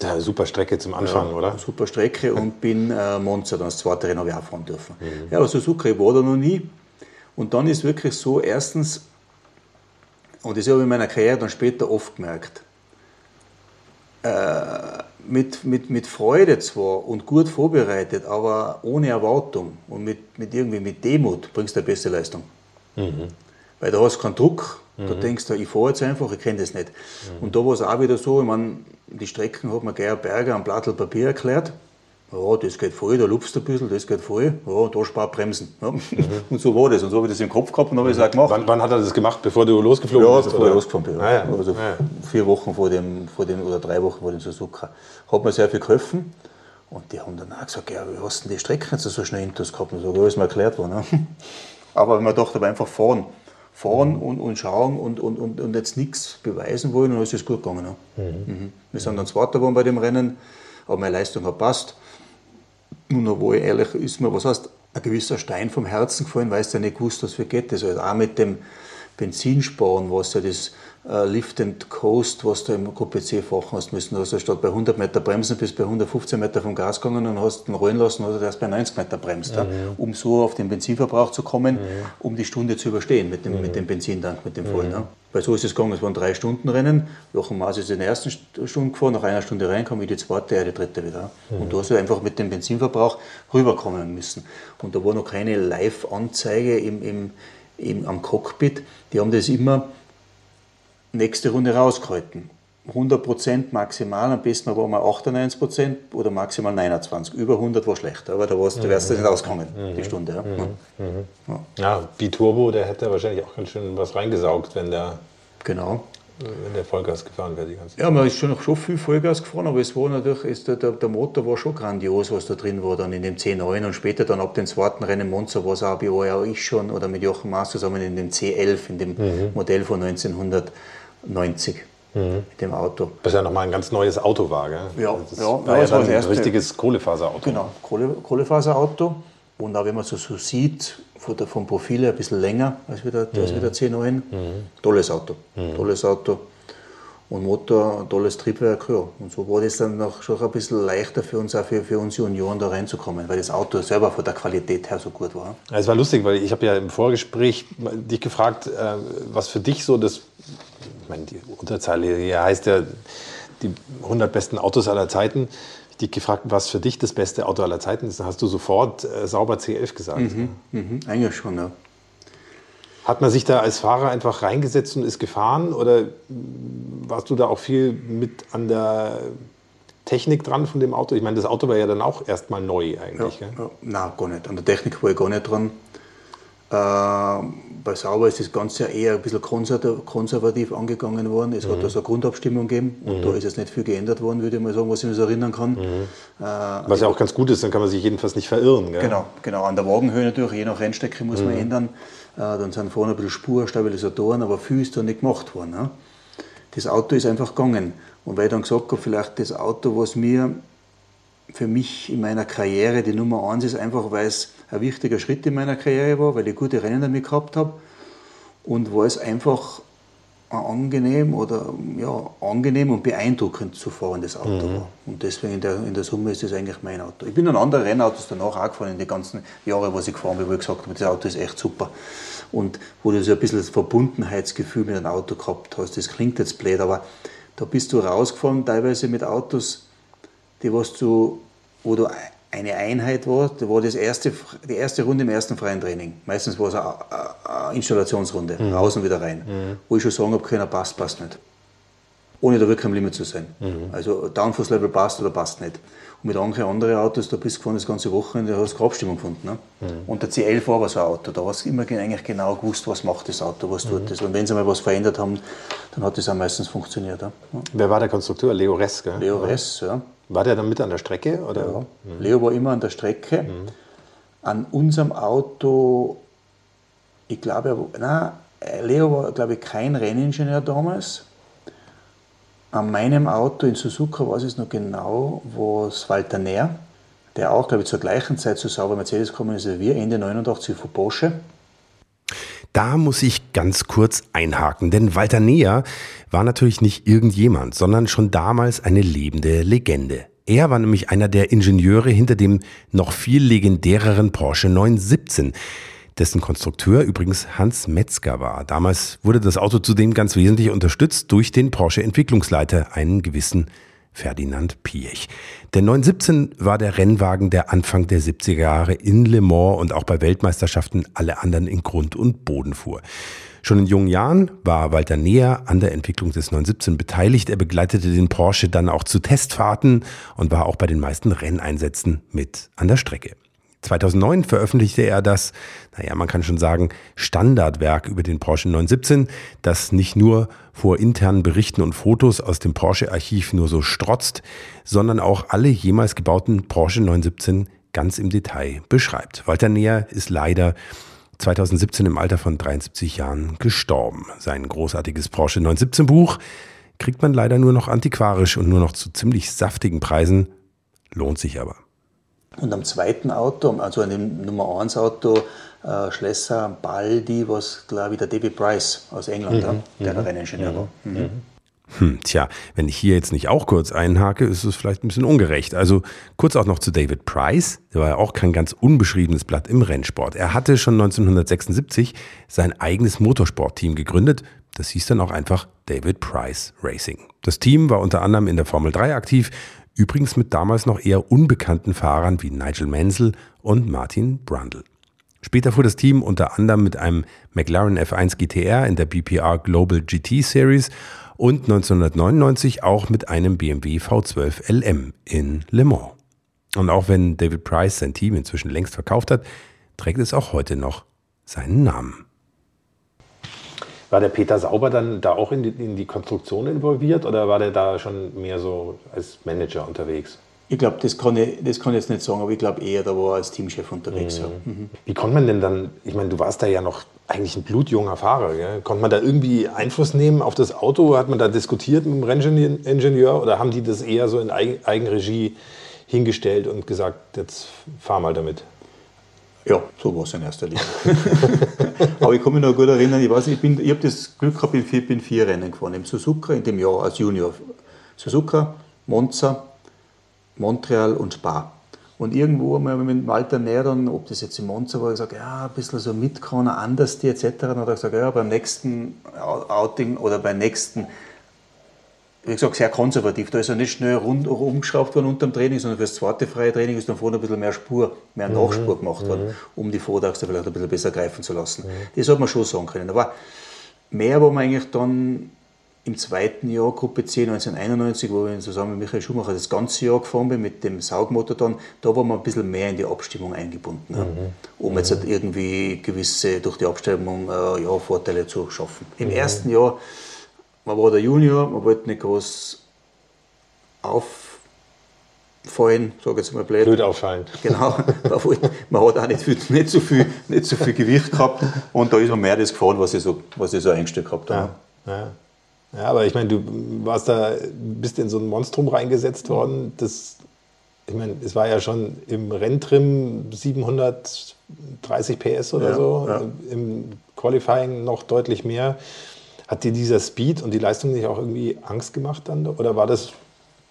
ja, super Strecke zum Anfang, ja, oder? Super Strecke und bin äh, Monza, dann das zweite Rennen habe ich auch fahren dürfen. Mhm. Ja, aber Suzuka, ich war da noch nie. Und dann ist wirklich so, erstens, und das habe ich in meiner Karriere dann später oft gemerkt, äh, mit, mit, mit Freude zwar und gut vorbereitet, aber ohne Erwartung und mit, mit irgendwie mit Demut bringst du eine beste Leistung. Mhm. Weil da hast du keinen Druck, mhm. da denkst du, ich fahre jetzt einfach, ich kenne das nicht. Mhm. Und da war es auch wieder so, ich meine, die Strecken hat mir Geier Berger am Blattl Papier erklärt. Ja, das geht voll, da lupfst du ein bisschen, das geht voll. Ja, da spart Bremsen. Ja. Mhm. Und so war das. Und so habe ich das im Kopf gehabt und habe ich es auch gemacht. Wann, wann, hat er das gemacht, bevor du losgeflogen ja, bist? Ja, bevor ich losgefahren bin. Ah, ja. Also ah, vier Wochen vor dem, vor dem, oder drei Wochen vor dem Suzuka. Hat mir sehr viel geholfen. Und die haben dann auch gesagt, ja, wie hast du denn die Strecken jetzt so schnell hinter gehabt? Und so, ja, ist mir erklärt worden. Ne? Aber man dachte aber einfach fahren fahren und, und schauen und, und, und, und jetzt nichts beweisen wollen und dann ist es gut gegangen. Mhm. Mhm. Wir sind dann Zweiter geworden bei dem Rennen, aber meine Leistung hat passt. Und obwohl ehrlich ist mir, was heißt, ein gewisser Stein vom Herzen gefallen, weil du ja nicht gewusst, was für geht. Das also auch mit dem Benzinsparen, was ja das äh, Lift and Coast, was du im QPC fahren hast müssen. Du hast ja statt bei 100 Meter bremsen bis bei 115 Meter vom Gas gegangen und hast ihn rollen lassen oder erst bei 90 Meter bremst, mhm. um so auf den Benzinverbrauch zu kommen, mhm. um die Stunde zu überstehen mit dem, mhm. mit dem Benzintank, mit dem vollen. Mhm. Weil so ist es gegangen, es waren drei Stunden Rennen. Jochen Maas ist in der ersten Stunde gefahren, nach einer Stunde rein, kam ich die zweite, er die dritte wieder. Mhm. Und da hast du einfach mit dem Benzinverbrauch rüberkommen müssen. Und da war noch keine Live-Anzeige im, im, im, am Cockpit. Die haben das immer nächste Runde rausgehalten. 100% maximal, am besten war mal 98% oder maximal 29. Über 100 war schlecht, aber da wärst du nicht rausgekommen, mhm. die Stunde. Ja, mhm. Mhm. ja. ja Biturbo, der hätte wahrscheinlich auch ganz schön was reingesaugt, wenn der, genau. Wenn der Vollgas gefahren wäre. Die ganze Zeit. Ja, man ist schon, schon viel Vollgas gefahren, aber es war natürlich, ist der, der, Motor war schon grandios, was da drin war, dann in dem C9 und später dann ab dem zweiten Rennen Monza war es auch, auch ich schon oder mit Jochen Maas zusammen in dem C11, in dem mhm. Modell von 1900. 90 mhm. mit dem Auto. Was ja nochmal ein ganz neues Auto war, gell? Ja, das ja, war ja, ja ein erste, richtiges Kohlefaserauto. Genau, Kohle, Kohlefaserauto. Und auch wenn man so, so sieht, von der, vom Profil her ein bisschen länger als wieder, mhm. als wieder C9. Mhm. Tolles Auto. Mhm. Tolles Auto. Und Motor, ein tolles Triebwerk, ja. Und so war das dann noch schon ein bisschen leichter für uns, auch für, für uns Junioren da reinzukommen, weil das Auto selber von der Qualität her so gut war. Ja, es war lustig, weil ich habe ja im Vorgespräch dich gefragt, äh, was für dich so das ich meine, die Unterzeile hier heißt ja die 100 besten Autos aller Zeiten. Ich dich gefragt, was für dich das beste Auto aller Zeiten ist, dann hast du sofort äh, sauber C11 gesagt. Mhm, mhm, eigentlich schon, ja. Hat man sich da als Fahrer einfach reingesetzt und ist gefahren oder warst du da auch viel mit an der Technik dran von dem Auto? Ich meine, das Auto war ja dann auch erstmal neu eigentlich. Ja, ja. Nein, gar nicht. An der Technik war ich gar nicht dran. Äh, bei Sauber ist das Ganze eher ein bisschen konservativ angegangen worden. Es mhm. hat da so eine Grundabstimmung gegeben und mhm. da ist jetzt nicht viel geändert worden, würde ich mal sagen, was ich mich so erinnern kann. Mhm. Äh, was ja auch ganz gut ist, dann kann man sich jedenfalls nicht verirren. Gell? Genau, genau. An der Wagenhöhe natürlich, je nach Rennstrecke muss man mhm. ändern. Äh, dann sind vorne ein bisschen Spurstabilisatoren, aber viel ist da nicht gemacht worden. Ne? Das Auto ist einfach gegangen. Und weil ich dann gesagt habe, vielleicht das Auto, was mir für mich in meiner Karriere die Nummer eins ist, einfach weil es ein wichtiger Schritt in meiner Karriere war, weil ich gute Rennen damit gehabt habe und weil es einfach angenehm oder ja, angenehm und beeindruckend zu fahren, das Auto mhm. war. Und deswegen in der, in der Summe ist das eigentlich mein Auto. Ich bin an andere Rennautos danach auch gefahren, in den ganzen Jahren, was ich gefahren bin, wo ich gesagt habe, das Auto ist echt super. Und wo du so ein bisschen das Verbundenheitsgefühl mit einem Auto gehabt hast, das klingt jetzt blöd, aber da bist du rausgefahren, teilweise mit Autos, die was du, wo du eine Einheit war, da war das erste, die erste Runde im ersten freien Training. Meistens war es eine, eine Installationsrunde, mhm. raus und wieder rein. Mhm. Wo ich schon sagen habe, keiner passt, passt nicht. Ohne da wirklich am Limit zu sein. Mhm. Also Downforce-Level passt oder passt nicht. Und mit anderen anderen Autos, da bist du gefahren das ganze Wochenende, da hast du keine Abstimmung gefunden. Ne? Mhm. Und der CL war so ein Auto, da hast du immer eigentlich genau gewusst, was macht das Auto, was tut mhm. das. Und wenn sie mal was verändert haben, dann hat das auch meistens funktioniert. Ja? Wer war der Konstrukteur? Leo Ress, gell? Leo Ress, ja. War der dann mit an der Strecke? Oder? Ja. Mhm. Leo war immer an der Strecke. Mhm. An unserem Auto, ich glaube, nein, Leo war, glaube ich, kein Renningenieur damals. An meinem Auto in Suzuka weiß ich es noch genau, wo es Walter Nähr, der auch, glaube ich, zur gleichen Zeit zu Sauber Mercedes gekommen ist wie wir, Ende 89 von Porsche. Da muss ich ganz kurz einhaken, denn Walter Neher war natürlich nicht irgendjemand, sondern schon damals eine lebende Legende. Er war nämlich einer der Ingenieure hinter dem noch viel legendäreren Porsche 917, dessen Konstrukteur übrigens Hans Metzger war. Damals wurde das Auto zudem ganz wesentlich unterstützt durch den Porsche Entwicklungsleiter, einen gewissen Ferdinand Piech. Der 917 war der Rennwagen, der Anfang der 70er Jahre in Le Mans und auch bei Weltmeisterschaften alle anderen in Grund und Boden fuhr. Schon in jungen Jahren war Walter Neher an der Entwicklung des 917 beteiligt. Er begleitete den Porsche dann auch zu Testfahrten und war auch bei den meisten Renneinsätzen mit an der Strecke. 2009 veröffentlichte er das, naja, man kann schon sagen, Standardwerk über den Porsche 917, das nicht nur vor internen Berichten und Fotos aus dem Porsche-Archiv nur so strotzt, sondern auch alle jemals gebauten Porsche 917 ganz im Detail beschreibt. Walter Neher ist leider 2017 im Alter von 73 Jahren gestorben. Sein großartiges Porsche 917 Buch kriegt man leider nur noch antiquarisch und nur noch zu ziemlich saftigen Preisen, lohnt sich aber. Und am zweiten Auto, also an dem Nummer 1 Auto, äh, Schlesser Baldi, was glaube ich der David Price aus England, mhm. der mhm. der Renningenieur war. Mhm. mhm. Hm, tja, wenn ich hier jetzt nicht auch kurz einhake, ist es vielleicht ein bisschen ungerecht. Also kurz auch noch zu David Price. Der war ja auch kein ganz unbeschriebenes Blatt im Rennsport. Er hatte schon 1976 sein eigenes Motorsportteam gegründet. Das hieß dann auch einfach David Price Racing. Das Team war unter anderem in der Formel 3 aktiv, übrigens mit damals noch eher unbekannten Fahrern wie Nigel Mansell und Martin Brundle. Später fuhr das Team unter anderem mit einem McLaren F1 GTR in der BPR Global GT Series und 1999 auch mit einem BMW V12 LM in Le Mans. Und auch wenn David Price sein Team inzwischen längst verkauft hat, trägt es auch heute noch seinen Namen. War der Peter Sauber dann da auch in die, in die Konstruktion involviert oder war der da schon mehr so als Manager unterwegs? Ich glaube, das, kann ich, das kann ich jetzt nicht sagen, aber ich glaube eher, da war er als Teamchef unterwegs. Mhm. Ja. Mhm. Wie konnte man denn dann, ich meine, du warst da ja noch eigentlich ein blutjunger Fahrer, gell? konnte man da irgendwie Einfluss nehmen auf das Auto? Hat man da diskutiert mit dem Renningenieur oder haben die das eher so in Eigenregie hingestellt und gesagt, jetzt fahr mal damit? Ja, so war es in erster Linie. Aber ich kann mich noch gut erinnern, ich weiß, ich, ich habe das Glück gehabt, ich bin vier, bin Rennen gefahren. Im Suzuka in dem Jahr als Junior. Suzuka, Monza, Montreal und Spa. Und irgendwo haben wir mit Walter Näher dann, ob das jetzt in Monza war, gesagt, ja, ein bisschen so mit kann anders die etc. Dann hat er gesagt, ja, beim nächsten Outing oder beim nächsten wie gesagt, sehr konservativ. Da ist er nicht schnell rund, umgeschraubt worden unter dem Training, sondern für das zweite freie Training ist dann vorne ein bisschen mehr Spur, mehr mhm. Nachspur gemacht worden, mhm. um die Vorderachse vielleicht ein bisschen besser greifen zu lassen. Mhm. Das hat man schon sagen können. Aber mehr war man eigentlich dann im zweiten Jahr, Gruppe C 1991, wo ich zusammen mit Michael Schumacher das ganze Jahr gefahren bin mit dem Saugmotor dann, da war man ein bisschen mehr in die Abstimmung eingebunden, mhm. um jetzt halt irgendwie gewisse, durch die Abstimmung äh, ja, Vorteile zu schaffen. Im mhm. ersten Jahr, man war der Junior, man wollte nicht groß auffallen, sage jetzt mal blöd. Blöd auffallen. Genau, man hat auch nicht, viel, nicht, so viel, nicht so viel Gewicht gehabt und da ist man mehr das gefahren, was ich so, was ich so eingestellt gehabt habe. Ja. Ja. Ja, aber ich meine, du warst da, bist in so ein Monstrum reingesetzt worden. Das, ich meine, es war ja schon im Renntrim 730 PS oder ja, so, ja. im Qualifying noch deutlich mehr. Hat dir dieser Speed und die Leistung nicht auch irgendwie Angst gemacht dann? Oder war das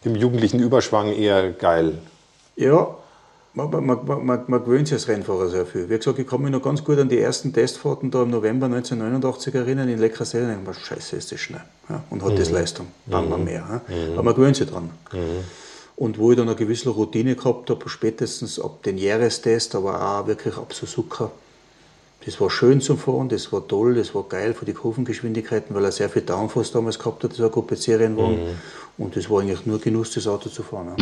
im jugendlichen Überschwang eher geil? Ja, man, man, man, man, gewöhnt sich als Rennfahrer sehr viel. Wie gesagt, ich kann mich noch ganz gut an die ersten Testfahrten da im November 1989 erinnern in Leckersee. Und ich scheiße, ist das schnell. Ja, und hat mhm. das Leistung. Bam, mhm. mehr. Ja. Mhm. Aber man gewöhnt sich dran. Mhm. Und wo ich dann eine gewisse Routine gehabt habe, spätestens ab den Jahrestest, aber auch wirklich ab Suzuka, das war schön zum Fahren, das war toll, das war geil für die Kurvengeschwindigkeiten, weil er sehr viel Downforce damals gehabt hat, das war ein Gruppe C-Rennwagen. Mhm. Und das war eigentlich nur Genuss, das Auto zu fahren. Ja.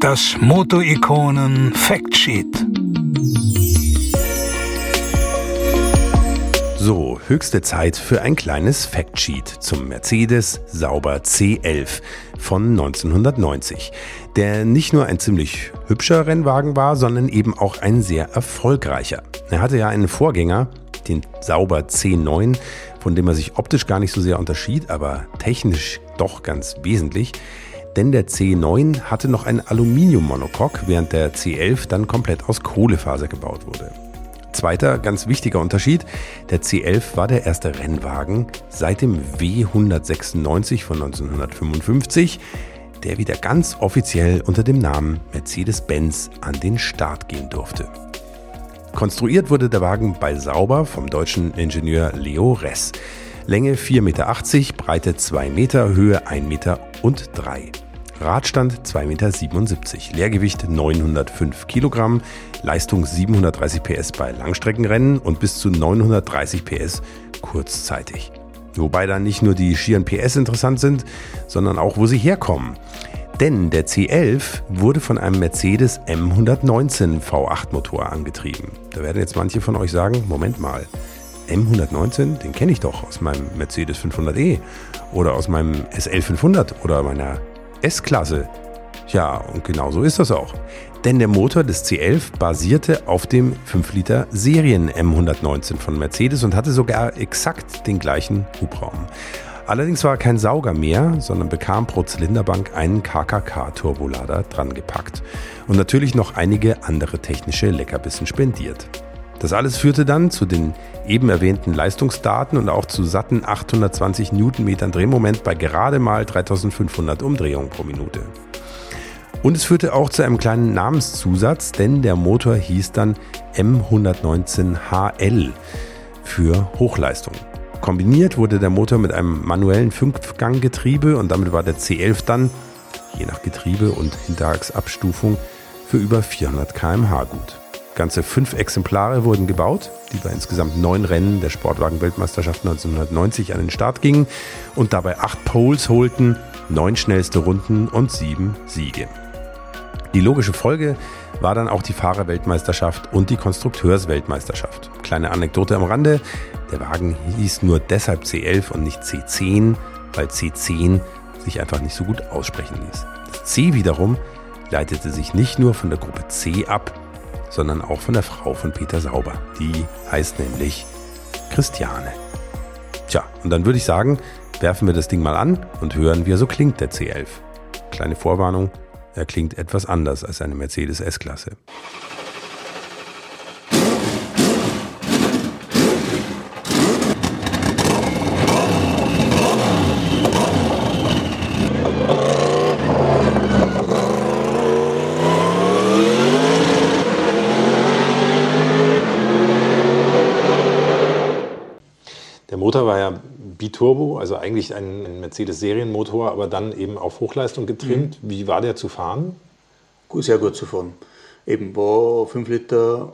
Das Moto-Ikonen Factsheet. So, höchste Zeit für ein kleines Factsheet zum Mercedes Sauber C11 von 1990, der nicht nur ein ziemlich hübscher Rennwagen war, sondern eben auch ein sehr erfolgreicher. Er hatte ja einen Vorgänger, den Sauber C9, von dem er sich optisch gar nicht so sehr unterschied, aber technisch doch ganz wesentlich denn der C9 hatte noch ein Aluminiummonocoque, während der C11 dann komplett aus Kohlefaser gebaut wurde. Zweiter ganz wichtiger Unterschied, der C11 war der erste Rennwagen seit dem W196 von 1955, der wieder ganz offiziell unter dem Namen Mercedes-Benz an den Start gehen durfte. Konstruiert wurde der Wagen bei Sauber vom deutschen Ingenieur Leo Ress. Länge 4,80 Meter, Breite 2 Meter, Höhe 1,03 Meter und 3. Radstand 2,77 Meter, Leergewicht 905 Kilogramm, Leistung 730 PS bei Langstreckenrennen und bis zu 930 PS kurzzeitig. Wobei da nicht nur die schieren PS interessant sind, sondern auch, wo sie herkommen. Denn der C11 wurde von einem Mercedes M119 V8 Motor angetrieben. Da werden jetzt manche von euch sagen, Moment mal, M119, den kenne ich doch aus meinem Mercedes 500e oder aus meinem SL 500 oder meiner S-Klasse. Ja, und genau so ist das auch. Denn der Motor des C11 basierte auf dem 5 Liter Serien M119 von Mercedes und hatte sogar exakt den gleichen Hubraum. Allerdings war er kein Sauger mehr, sondern bekam pro Zylinderbank einen KKK-Turbolader dran gepackt und natürlich noch einige andere technische Leckerbissen spendiert. Das alles führte dann zu den eben erwähnten Leistungsdaten und auch zu satten 820 Newtonmetern Drehmoment bei gerade mal 3500 Umdrehungen pro Minute. Und es führte auch zu einem kleinen Namenszusatz, denn der Motor hieß dann M119HL für Hochleistung. Kombiniert wurde der Motor mit einem manuellen Fünfganggetriebe und damit war der C11 dann, je nach Getriebe und Hinterachsabstufung, für über 400 km/h gut. Ganze fünf Exemplare wurden gebaut, die bei insgesamt neun Rennen der Sportwagen-Weltmeisterschaft 1990 an den Start gingen und dabei acht Poles holten, neun schnellste Runden und sieben Siege. Die logische Folge war dann auch die Fahrerweltmeisterschaft und die Konstrukteursweltmeisterschaft. Kleine Anekdote am Rande, der Wagen hieß nur deshalb C11 und nicht C10, weil C10 sich einfach nicht so gut aussprechen ließ. Das C wiederum leitete sich nicht nur von der Gruppe C ab, sondern auch von der Frau von Peter Sauber. Die heißt nämlich Christiane. Tja, und dann würde ich sagen, werfen wir das Ding mal an und hören, wie er so klingt, der C11. Kleine Vorwarnung, er klingt etwas anders als eine Mercedes S-Klasse. Motor war ja Biturbo, also eigentlich ein, Mercedes-Serienmotor, aber dann eben auf Hochleistung getrimmt. Wie war der zu fahren? Gut, sehr gut zu fahren. Eben war 5 Liter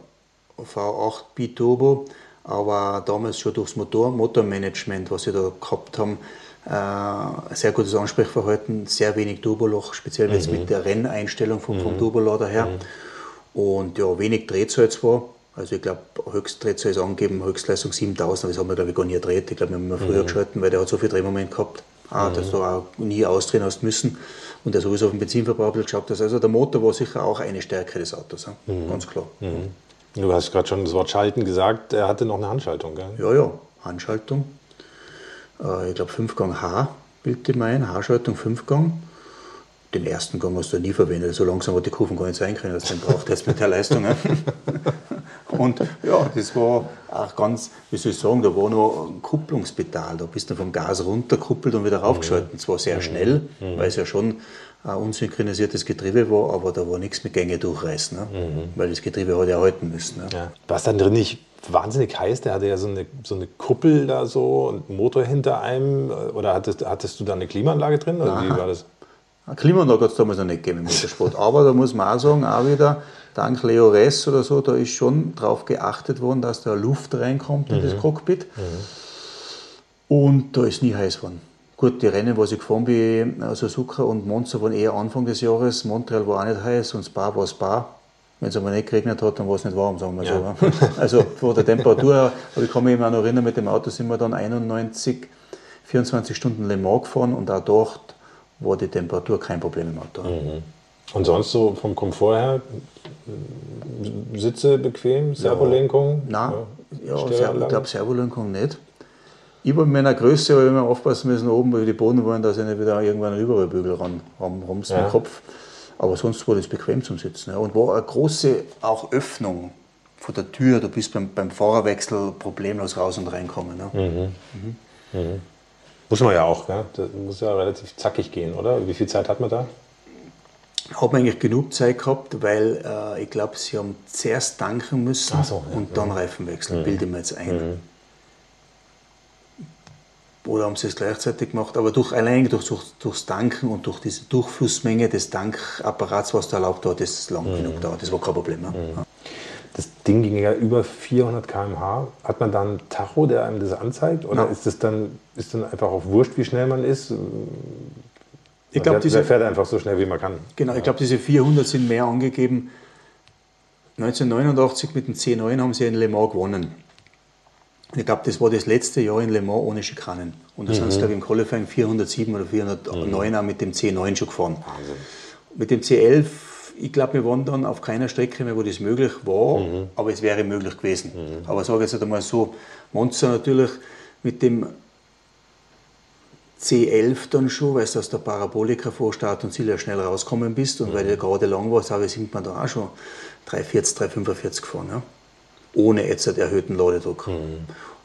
V8 Biturbo, aber damals schon durchs Motor, Motormanagement, was sie da gehabt haben, äh, sehr gutes Ansprechverhalten, sehr wenig Turboloch, speziell jetzt mit der Renneinstellung vom, vom Turbolader her. Und ja, wenig Drehzahl zwar. Also ich glaube, Höchstdrehzahl ist angegeben, Höchstleistung 7000, aber das haben wir glaube ich gar nie gedreht. Ich glaube, wir haben immer früher geschalten, weil der hat so viel Drehmoment gehabt, ah, dass du auch nie ausdrehen hast müssen. Und der sowieso auf den Benzinverbrauch geschaut hast. Also der Motor war sicher auch eine Stärke des Autos, ja? ganz klar. Du hast gerade schon das Wort Schalten gesagt, er hatte noch eine Handschaltung, gell? Ja, ja, Handschaltung. Äh, ich glaube, Fünfgang H bildete mein, H-Schaltung, Fünfgang. Den ersten Gang hast du nie verwendet, so langsam hat die Kurven gar nicht sein können, dass du den braucht jetzt mit der Leistung. ne? Und ja, das war auch ganz, wie soll ich sagen, da war noch ein Kupplungspedal, da bist du vom Gas runterkuppelt und wieder raufgeschalten. Zwar sehr schnell, weil es ja schon ein unsynchronisiertes Getriebe war, aber da war nichts mit Gänge durchreißen, ne? weil das Getriebe hat ja halten müssen. Ne? Ja. War es dann drin nicht wahnsinnig heiß? Der hatte ja so eine, so eine Kuppel da so und einen Motor hinter einem. Oder hattest, hattest du da eine Klimaanlage drin? Oder wie war das? Eine Klimaanlage hat es damals noch nicht gegeben im Motorsport. Aber da muss man auch sagen, auch wieder, dank Leo Ress oder so, da ist schon darauf geachtet worden, dass da Luft reinkommt in das Cockpit. Und da ist nie heiß geworden. Gut, die Rennen, wo ich gefahren bin, äh, Suzuka und Monza, waren eher Anfang des Jahres. Montreal war auch nicht heiß und Spa war Spa. Wenn es aber nicht geregnet hat, dann war es nicht warm, sagen wir so. ja. Also von der Temperatur her, aber ich kann mich immer noch erinnern, mit dem Auto sind wir dann 91, 24 Stunden Le Mans gefahren und auch dort war die Temperatur kein Problem im Auto. Und sonst so vom Komfort her? Sitze bequem, Servolenkung? Nein, ja? Servo, ich glaube Servolenkung nicht. Ich mit meiner Größe habe ich immer aufpassen müssen, oben, weil die Boden waren, dass ich nicht wieder irgendwann einen Überrollbügel ran, rumst Ja. im Kopf. Aber sonst war das bequem zum Sitzen. Ja. Und war eine große auch Öffnung von der Tür. Du bist beim, beim Fahrerwechsel problemlos raus und reinkommen. Ja. Muss man ja auch, gell? Das muss ja relativ zackig gehen, oder? Wie viel Zeit hat man da? Haben eigentlich genug Zeit gehabt, weil äh, ich glaube, sie haben zuerst tanken müssen so, ja, und dann Reifen wechseln, bilde ich mir jetzt ein. Oder haben sie es gleichzeitig gemacht, aber durch, allein durch, durch, durchs Tanken und durch diese Durchflussmenge des Tankapparats, was da erlaubt war, hat das lang genug dauert. Das war kein Problem. Ne? Ja. Das Ding ging ja über 400 km/h. Hat man dann einen Tacho, der einem das anzeigt? Oder Nein. ist das dann, ist dann einfach auch wurscht, wie schnell man ist? Ich glaube, diese, fährt einfach so schnell, wie man kann. genau, ich glaube, diese 400 sind mehr angegeben. 1989 mit dem C9 haben sie in Le Mans gewonnen. Ich glaube, das war das letzte Jahr in Le Mans ohne Schikanen. Und da sind sie, glaube ich, im Qualifying 407 oder 409 auch mit dem C9 schon gefahren. Mit dem C11, ich glaube, wir waren dann auf keiner Strecke mehr, wo das möglich war, aber es wäre möglich gewesen. Aber ich sage jetzt einmal so, Monza natürlich mit dem C11 dann schon, weil du aus der Parabolika vor Start und Ziel ja schnell rauskommen bist und weil der gerade lang war, sage ich, sind wir da auch schon 340, 345 gefahren. Ja? Ohne jetzt einen erhöhten Ladedruck.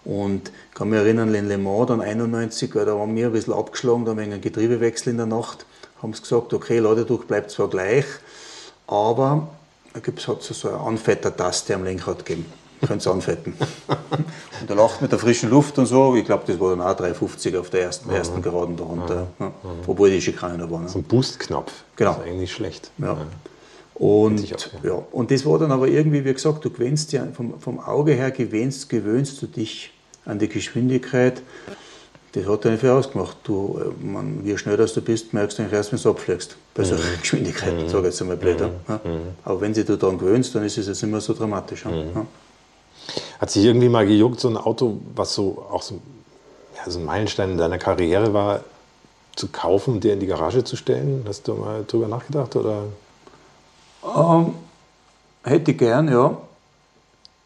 Und ich kann mich erinnern, in Le Mans dann 91, weil da waren wir ein bisschen abgeschlagen, da haben wir einen Getriebewechsel in der Nacht, haben sie gesagt, okay, Ladedruck bleibt zwar gleich, aber da gibt es halt so, eine Anfettertaste am Lenkrad gegeben. Könnt ihr anfetten. und da lacht mit der frischen Luft und so. Ich glaube, das war dann auch 350 auf der ersten, ersten Geraden da runter. Ja. Obwohl die Schikane da waren. So ein Boost-Knopf. Genau. Das ist eigentlich schlecht. Ja. Und, ich auch, ja. und das war dann aber irgendwie, wie gesagt, du gewöhnst ja vom, vom Auge her gewöhnst, gewöhnst du dich an die Geschwindigkeit. Das hat ja nicht viel ausgemacht. Du, äh, man, wie schnell dass du bist, merkst du eigentlich erst, wenn du abfliegst. Bei solcher Geschwindigkeit, sage ich jetzt einmal blöd. Ja. Aber wenn du dich daran gewöhnst, dann ist es jetzt nicht mehr so dramatisch. Ja. Ja. Hat sich irgendwie mal gejuckt, so ein Auto, was so auch so, so ein Meilenstein in deiner Karriere war, zu kaufen und dir in die Garage zu stellen? Hast du mal drüber nachgedacht? Oder? Ähm, hätte ich gern, ja.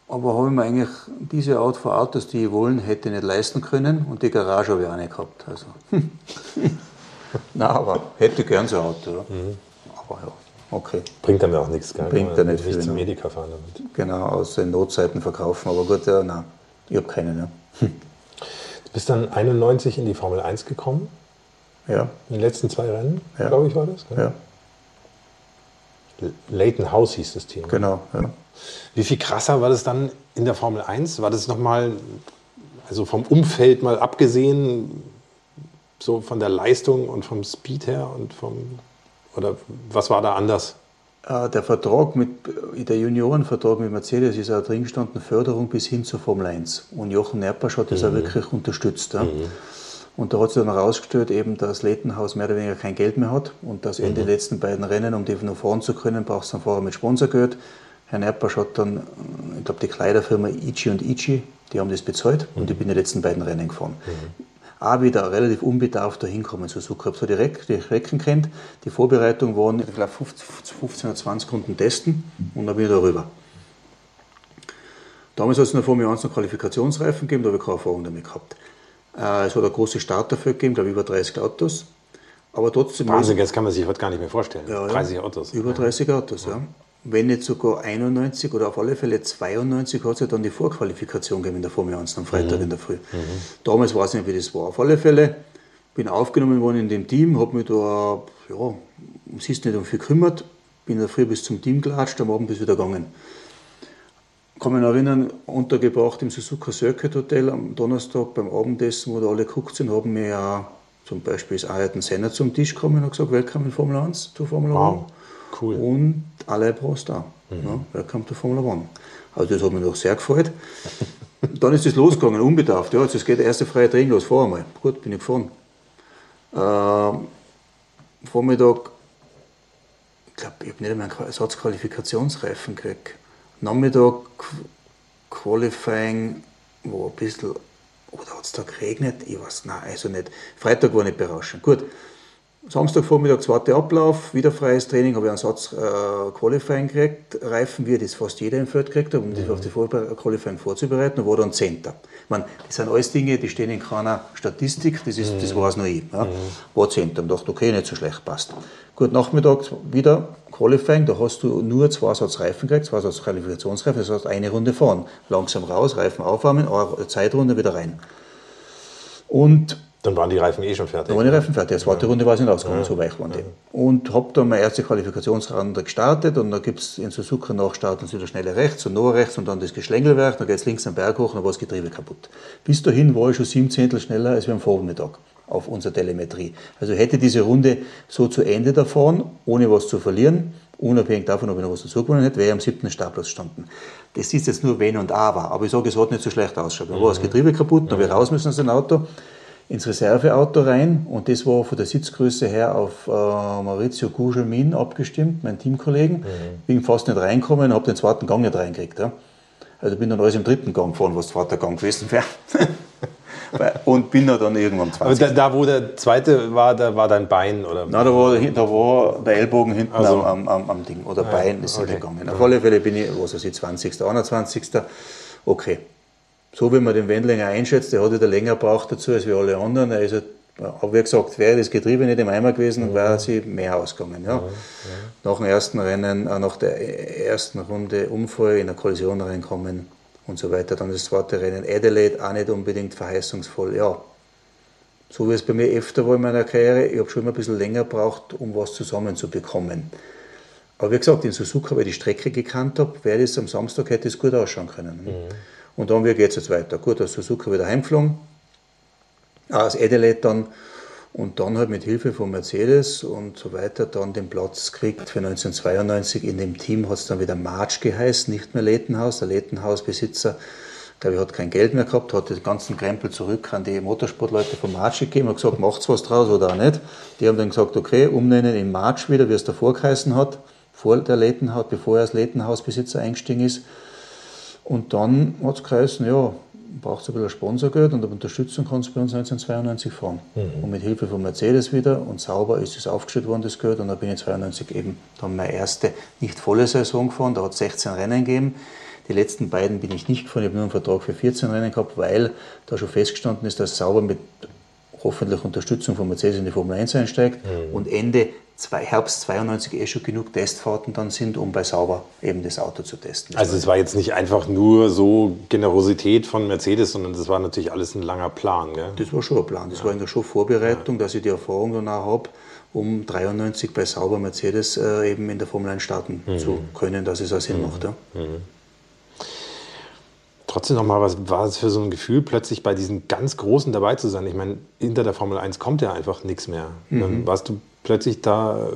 Aber habe ich mir eigentlich diese Art von Autos, die ich wollen, hätte ich nicht leisten können und die Garage habe ich auch nicht gehabt. Also. Nein, aber hätte gern so ein Auto. Ja. Aber ja, okay. Bringt dann ja auch nichts, gell? Bringt ja nicht viel, zum ne? Medica fahren damit. Genau, aus den Notzeiten verkaufen. Aber gut, ja, nein, ich habe keinen. Ja. Du bist dann 91 in die Formel 1 gekommen, Ja, in den letzten zwei Rennen, Ja. glaube ich, war das. gell? ja, Leighton House hieß das Team. genau. Ja. Wie viel krasser war das dann in der Formel 1? War das nochmal Also vom Umfeld mal abgesehen, so von der Leistung und vom Speed her und vom, oder was war da anders? Äh, der Vertrag mit, der Juniorenvertrag mit Mercedes ist auch drin gestanden, Förderung bis hin zur Formel 1. Und Jochen Nerpasch hat das mhm. auch wirklich unterstützt. Ja. Mhm. Und da hat sich dann herausgestellt, eben, dass Lettenhaus mehr oder weniger kein Geld mehr hat und dass in den mhm. letzten beiden Rennen, um die noch fahren zu können, braucht es dann vorher mit Sponsorgeld. Herr Nerpasch hat dann, ich glaube, die Kleiderfirma Ichi und Ichi, die haben das bezahlt und ich bin die letzten beiden Rennen gefahren. Mhm auch wieder relativ unbedarft da hinkommen zu Sucre. So die, Reck, die Recken kennt. Die Vorbereitung waren, ich glaube, 15, 15 oder 20 Runden testen und dann bin ich da rüber. Damals hat es noch vor mir 1 noch Qualifikationsreifen gegeben, da habe ich keine Erfahrung damit gehabt. Äh, es hat ein großes Starterfeld gegeben, glaube ich, über 30 Autos. Aber trotzdem. Wahnsinn, das kann man sich heute gar nicht mehr vorstellen. Ja, 30 Autos. Über 30 Autos, ja. ja wenn nicht sogar 91 oder auf alle Fälle 92 hat es ja dann die Vorqualifikation gegeben in der Formel 1 am Freitag mhm. in der Früh. Mhm. Damals weiß ich nicht, wie das war. Auf alle Fälle bin aufgenommen worden in dem Team, habe mich da, ja, es ist nicht um viel gekümmert, bin in der Früh bis zum Team gelatscht, am Abend bis wieder gegangen. Ich kann mich erinnern, untergebracht im Suzuka Circuit Hotel am Donnerstag beim Abendessen, wo da alle geguckt sind, haben mir ja zum Beispiel das Ayrton Senna zum Tisch gekommen und hat gesagt, Willkommen in Formel 1, zur Formel 1. Wow. Cool. Und alle Pros da. Mhm. Ja, Welcome to Formula One. Also das hat mich doch sehr gefreut. Dann ist es losgegangen, unbedarft. Ja, also es geht der erste freie Training los, fahr einmal. Gut, bin ich gefahren. Ähm, Vormittag, ich glaube, ich habe nicht einmal einen Ersatzqualifikationsreifen gekriegt. Nachmittag Qualifying, wo ein bisschen, oder hat es da geregnet? Ich weiß, nein, also nicht. Freitag war nicht berauschend. Gut, Samstagvormittag, zweiter Ablauf, wieder freies Training, habe ich einen Satz äh, Qualifying gekriegt, Reifen, wie das fast jeder im Feld gekriegt hat, um mhm. auf die Qualifying vorzubereiten, und war dann Zehnter. Ich meine, das sind alles Dinge, die stehen in keiner Statistik, das, ist, mhm. das war es noch ich. Ja. Mhm. War Zehnter und dachte, okay, nicht so schlecht, passt. Gut, Nachmittag wieder Qualifying, da hast du nur zwei Satz Reifen gekriegt, zwei Satz Qualifikationsreifen, das heißt eine Runde fahren. Langsam raus, Reifen aufwärmen, eine Zeitrunde wieder rein. Und dann waren die Reifen eh schon fertig. Dann waren die Reifen fertig. Die zweite Runde war es nicht rausgekommen, ja. so weich waren die. Und habe dann meine erste Qualifikationsrunde gestartet und dann gibt es in Suzuka nach starten sie wieder schnelle rechts und noch rechts und dann das Geschlängelwerk, dann geht es links am Berg hoch und dann war das Getriebe kaputt. Bis dahin war ich schon sieben Zehntel schneller als wir am Vormittag auf unserer Telemetrie. Also hätte diese Runde so zu Ende davon, ohne was zu verlieren, unabhängig davon, ob ich noch was dazu gewonnen hätte, wäre ich am siebten Startplatz gestanden. Das ist jetzt nur Wenn und Aber, aber ich sage, es hat nicht so schlecht ausgeschaut. Dann war das Getriebe kaputt, dann habe ich raus müssen aus dem Auto ins Reserveauto rein und das war von der Sitzgröße her auf äh, Maurizio Gugelmin abgestimmt, mein Teamkollegen. Mhm. Bin fast nicht reinkommen, habe den zweiten Gang nicht reingekriegt. Ja. Also bin dann alles im dritten Gang gefahren, was der zweite Gang gewesen wäre. und bin dann irgendwann 20. Aber da, da, wo der zweite war, da war dein Bein? Oder? Nein, da war, da war der Ellbogen hinten also. am, am, am, Ding. Oder ah, Bein ist okay. gegangen. Auf alle Fälle bin ich, was weiß ich, 20., 21. Okay so wie man den Wendlinger einschätzt, der hat wieder länger braucht dazu als wir alle anderen. Er ist halt, wie gesagt, wäre das Getriebe nicht im Eimer gewesen, mhm. wäre sie mehr ausgegangen. Ja. Mhm. Nach dem ersten Rennen, äh, nach der ersten Runde Unfall in eine Kollision reinkommen und so weiter. Dann das zweite Rennen Adelaide, auch nicht unbedingt verheißungsvoll. Ja, so wie es bei mir öfter war in meiner Karriere, ich habe schon immer ein bisschen länger gebraucht, um was zusammenzubekommen. Aber wie gesagt, in Suzuka, weil ich die Strecke gekannt habe, wäre das am Samstag hätte es gut ausschauen können. Mhm. Und dann, wie geht es jetzt weiter? Gut, aus Suzuka wieder heimgeflogen, aus Adelaide dann und dann halt mit Hilfe von Mercedes und so weiter dann den Platz gekriegt für 1992. In dem Team hat es dann wieder March geheißen, nicht mehr Lettenhaus. Der Lettenhausbesitzer, glaube ich, hat kein Geld mehr gehabt, hat den ganzen Krempel zurück an die Motorsportleute von March gegeben und gesagt, macht's was draus oder auch nicht. Die haben dann gesagt, okay, umnennen in March wieder, wie es davor geheißen hat, vor der Lettenhaus, bevor er als Lettenhausbesitzer eingestiegen ist. Und dann hat es geheißen, ja, braucht es ein bisschen Sponsorgeld und Unterstützung kannst du bei uns 1992 fahren. Mhm. Und mit Hilfe von Mercedes wieder und sauber ist es aufgestellt worden, das Geld. Und dann bin ich 92 eben dann meine erste nicht volle Saison gefahren. Da hat es 16 Rennen gegeben. Die letzten beiden bin ich nicht gefahren. Ich habe nur einen Vertrag für 14 Rennen gehabt, weil da schon festgestanden ist, dass sauber mit hoffentlich Unterstützung von Mercedes in die Formel 1 einsteigt. Mhm. Und Ende zwei, Herbst 92 eh schon genug Testfahrten dann sind, um bei Sauber eben das Auto zu testen. Das also es war jetzt nicht einfach nur so Generosität von Mercedes, sondern das war natürlich alles ein langer Plan. Gell? Das war schon ein Plan. Das ja. war in der schon Vorbereitung, dass ich die Erfahrung danach habe, um 93 bei Sauber Mercedes äh, eben in der Formel 1 starten mhm. zu können, dass es auch Sinn mhm. macht. Ja. Mhm. Trotzdem noch mal, was war es für so ein Gefühl, plötzlich bei diesen ganz Großen dabei zu sein? Ich meine, hinter der Formel 1 kommt ja einfach nichts mehr. Mhm. Dann warst du plötzlich da äh,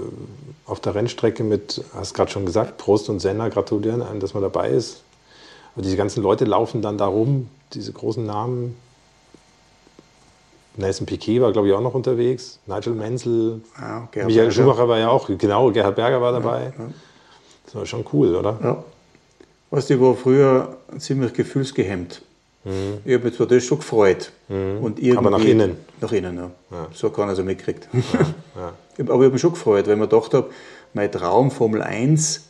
auf der Rennstrecke mit, hast gerade schon gesagt, Prost und Senna gratulieren einem, dass man dabei ist. Und diese ganzen Leute laufen dann da rum, diese großen Namen. Nelson Piquet war, glaube ich, auch noch unterwegs. Nigel Menzel. Ja, Michael Berger. Schumacher war ja auch, genau, Gerhard Berger war dabei. Ja, ja. Das war schon cool, oder? Ja. Weißt du, ich war früher ziemlich gefühlsgehemmt. Mhm. Ich habe mich zwar das schon gefreut. Mhm. Und irgendwie, Aber nach innen? Nach innen, ja. ja. So kann er es mitgekriegt. Ja, ja. Aber ich habe mich schon gefreut, weil ich mir gedacht habe, mein Traum Formel 1,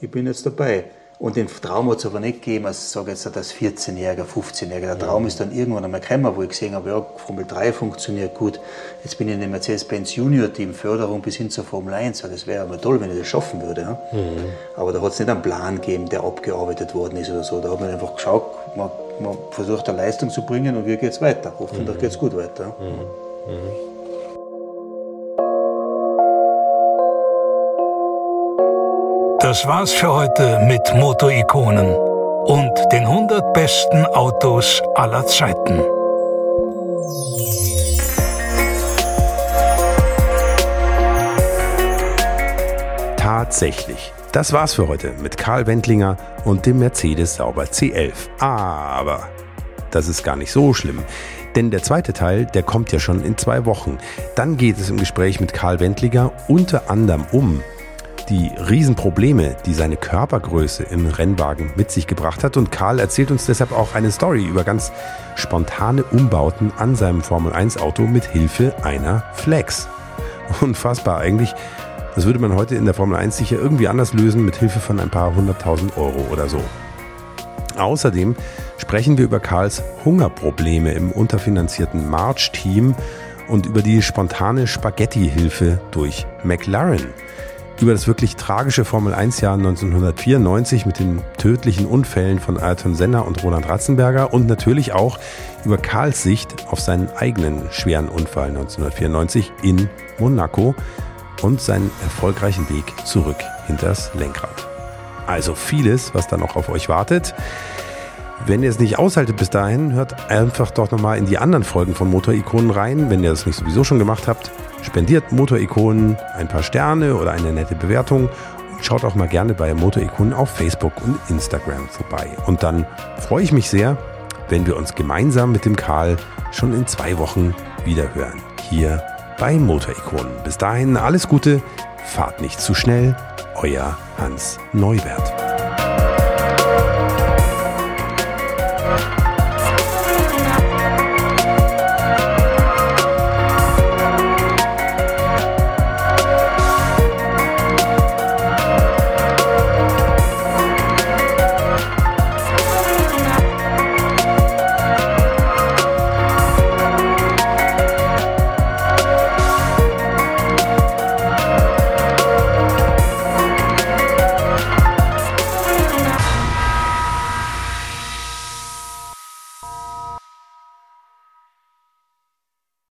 ich bin jetzt dabei. Und den Traum hat es aber nicht gegeben, als sage jetzt als 14-Jähriger, 15-Jähriger. Der Traum ist dann irgendwann einmal gekommen, wo ich gesehen habe, ja, Formel 3 funktioniert gut. Jetzt bin ich in dem Mercedes-Benz Junior-Team, Förderung bis hin zur Formel 1. Das wäre aber toll, wenn ich das schaffen würde. Ja? Mhm. Aber da hat es nicht einen Plan gegeben, der abgearbeitet worden ist oder so. Da hat man einfach geschaut, man, man versucht eine Leistung zu bringen und wie geht es weiter. Hoffentlich mhm. geht es gut weiter. Mhm. Das war's für heute mit Motorikonen und den 100 besten Autos aller Zeiten. Tatsächlich. Das war's für heute mit Karl Wendlinger und dem Mercedes Sauber C11. Aber das ist gar nicht so schlimm. Denn der zweite Teil, der kommt ja schon in zwei Wochen. Dann geht es im Gespräch mit Karl Wendlinger unter anderem um die Riesenprobleme, die seine Körpergröße im Rennwagen mit sich gebracht hat. Und Karl erzählt uns deshalb auch eine Story über ganz spontane Umbauten an seinem Formel-1-Auto mit Hilfe einer Flex. Unfassbar eigentlich. Das würde man heute in der Formel 1 sicher irgendwie anders lösen mit Hilfe von ein paar hunderttausend Euro oder so. Außerdem sprechen wir über Karls Hungerprobleme im unterfinanzierten March-Team und über die spontane Spaghetti-Hilfe durch McLaren über das wirklich tragische Formel-1-Jahr 1994 mit den tödlichen Unfällen von Ayrton Senna und Roland Ratzenberger und natürlich auch über Karls Sicht auf seinen eigenen schweren Unfall 1994 in Monaco und seinen erfolgreichen Weg zurück hinters Lenkrad. Also vieles, was da noch auf euch wartet. Wenn ihr es nicht aushaltet bis dahin, hört einfach doch nochmal in die anderen Folgen von Motorikonen rein, wenn ihr das nicht sowieso schon gemacht habt. Spendiert Motorikonen ein paar Sterne oder eine nette Bewertung und schaut auch mal gerne bei Motorikonen auf Facebook und Instagram vorbei. Und dann freue ich mich sehr, wenn wir uns gemeinsam mit dem Karl schon in zwei Wochen wieder hören. Hier bei Motorikonen. Bis dahin alles Gute, fahrt nicht zu schnell, euer Hans Neuwert.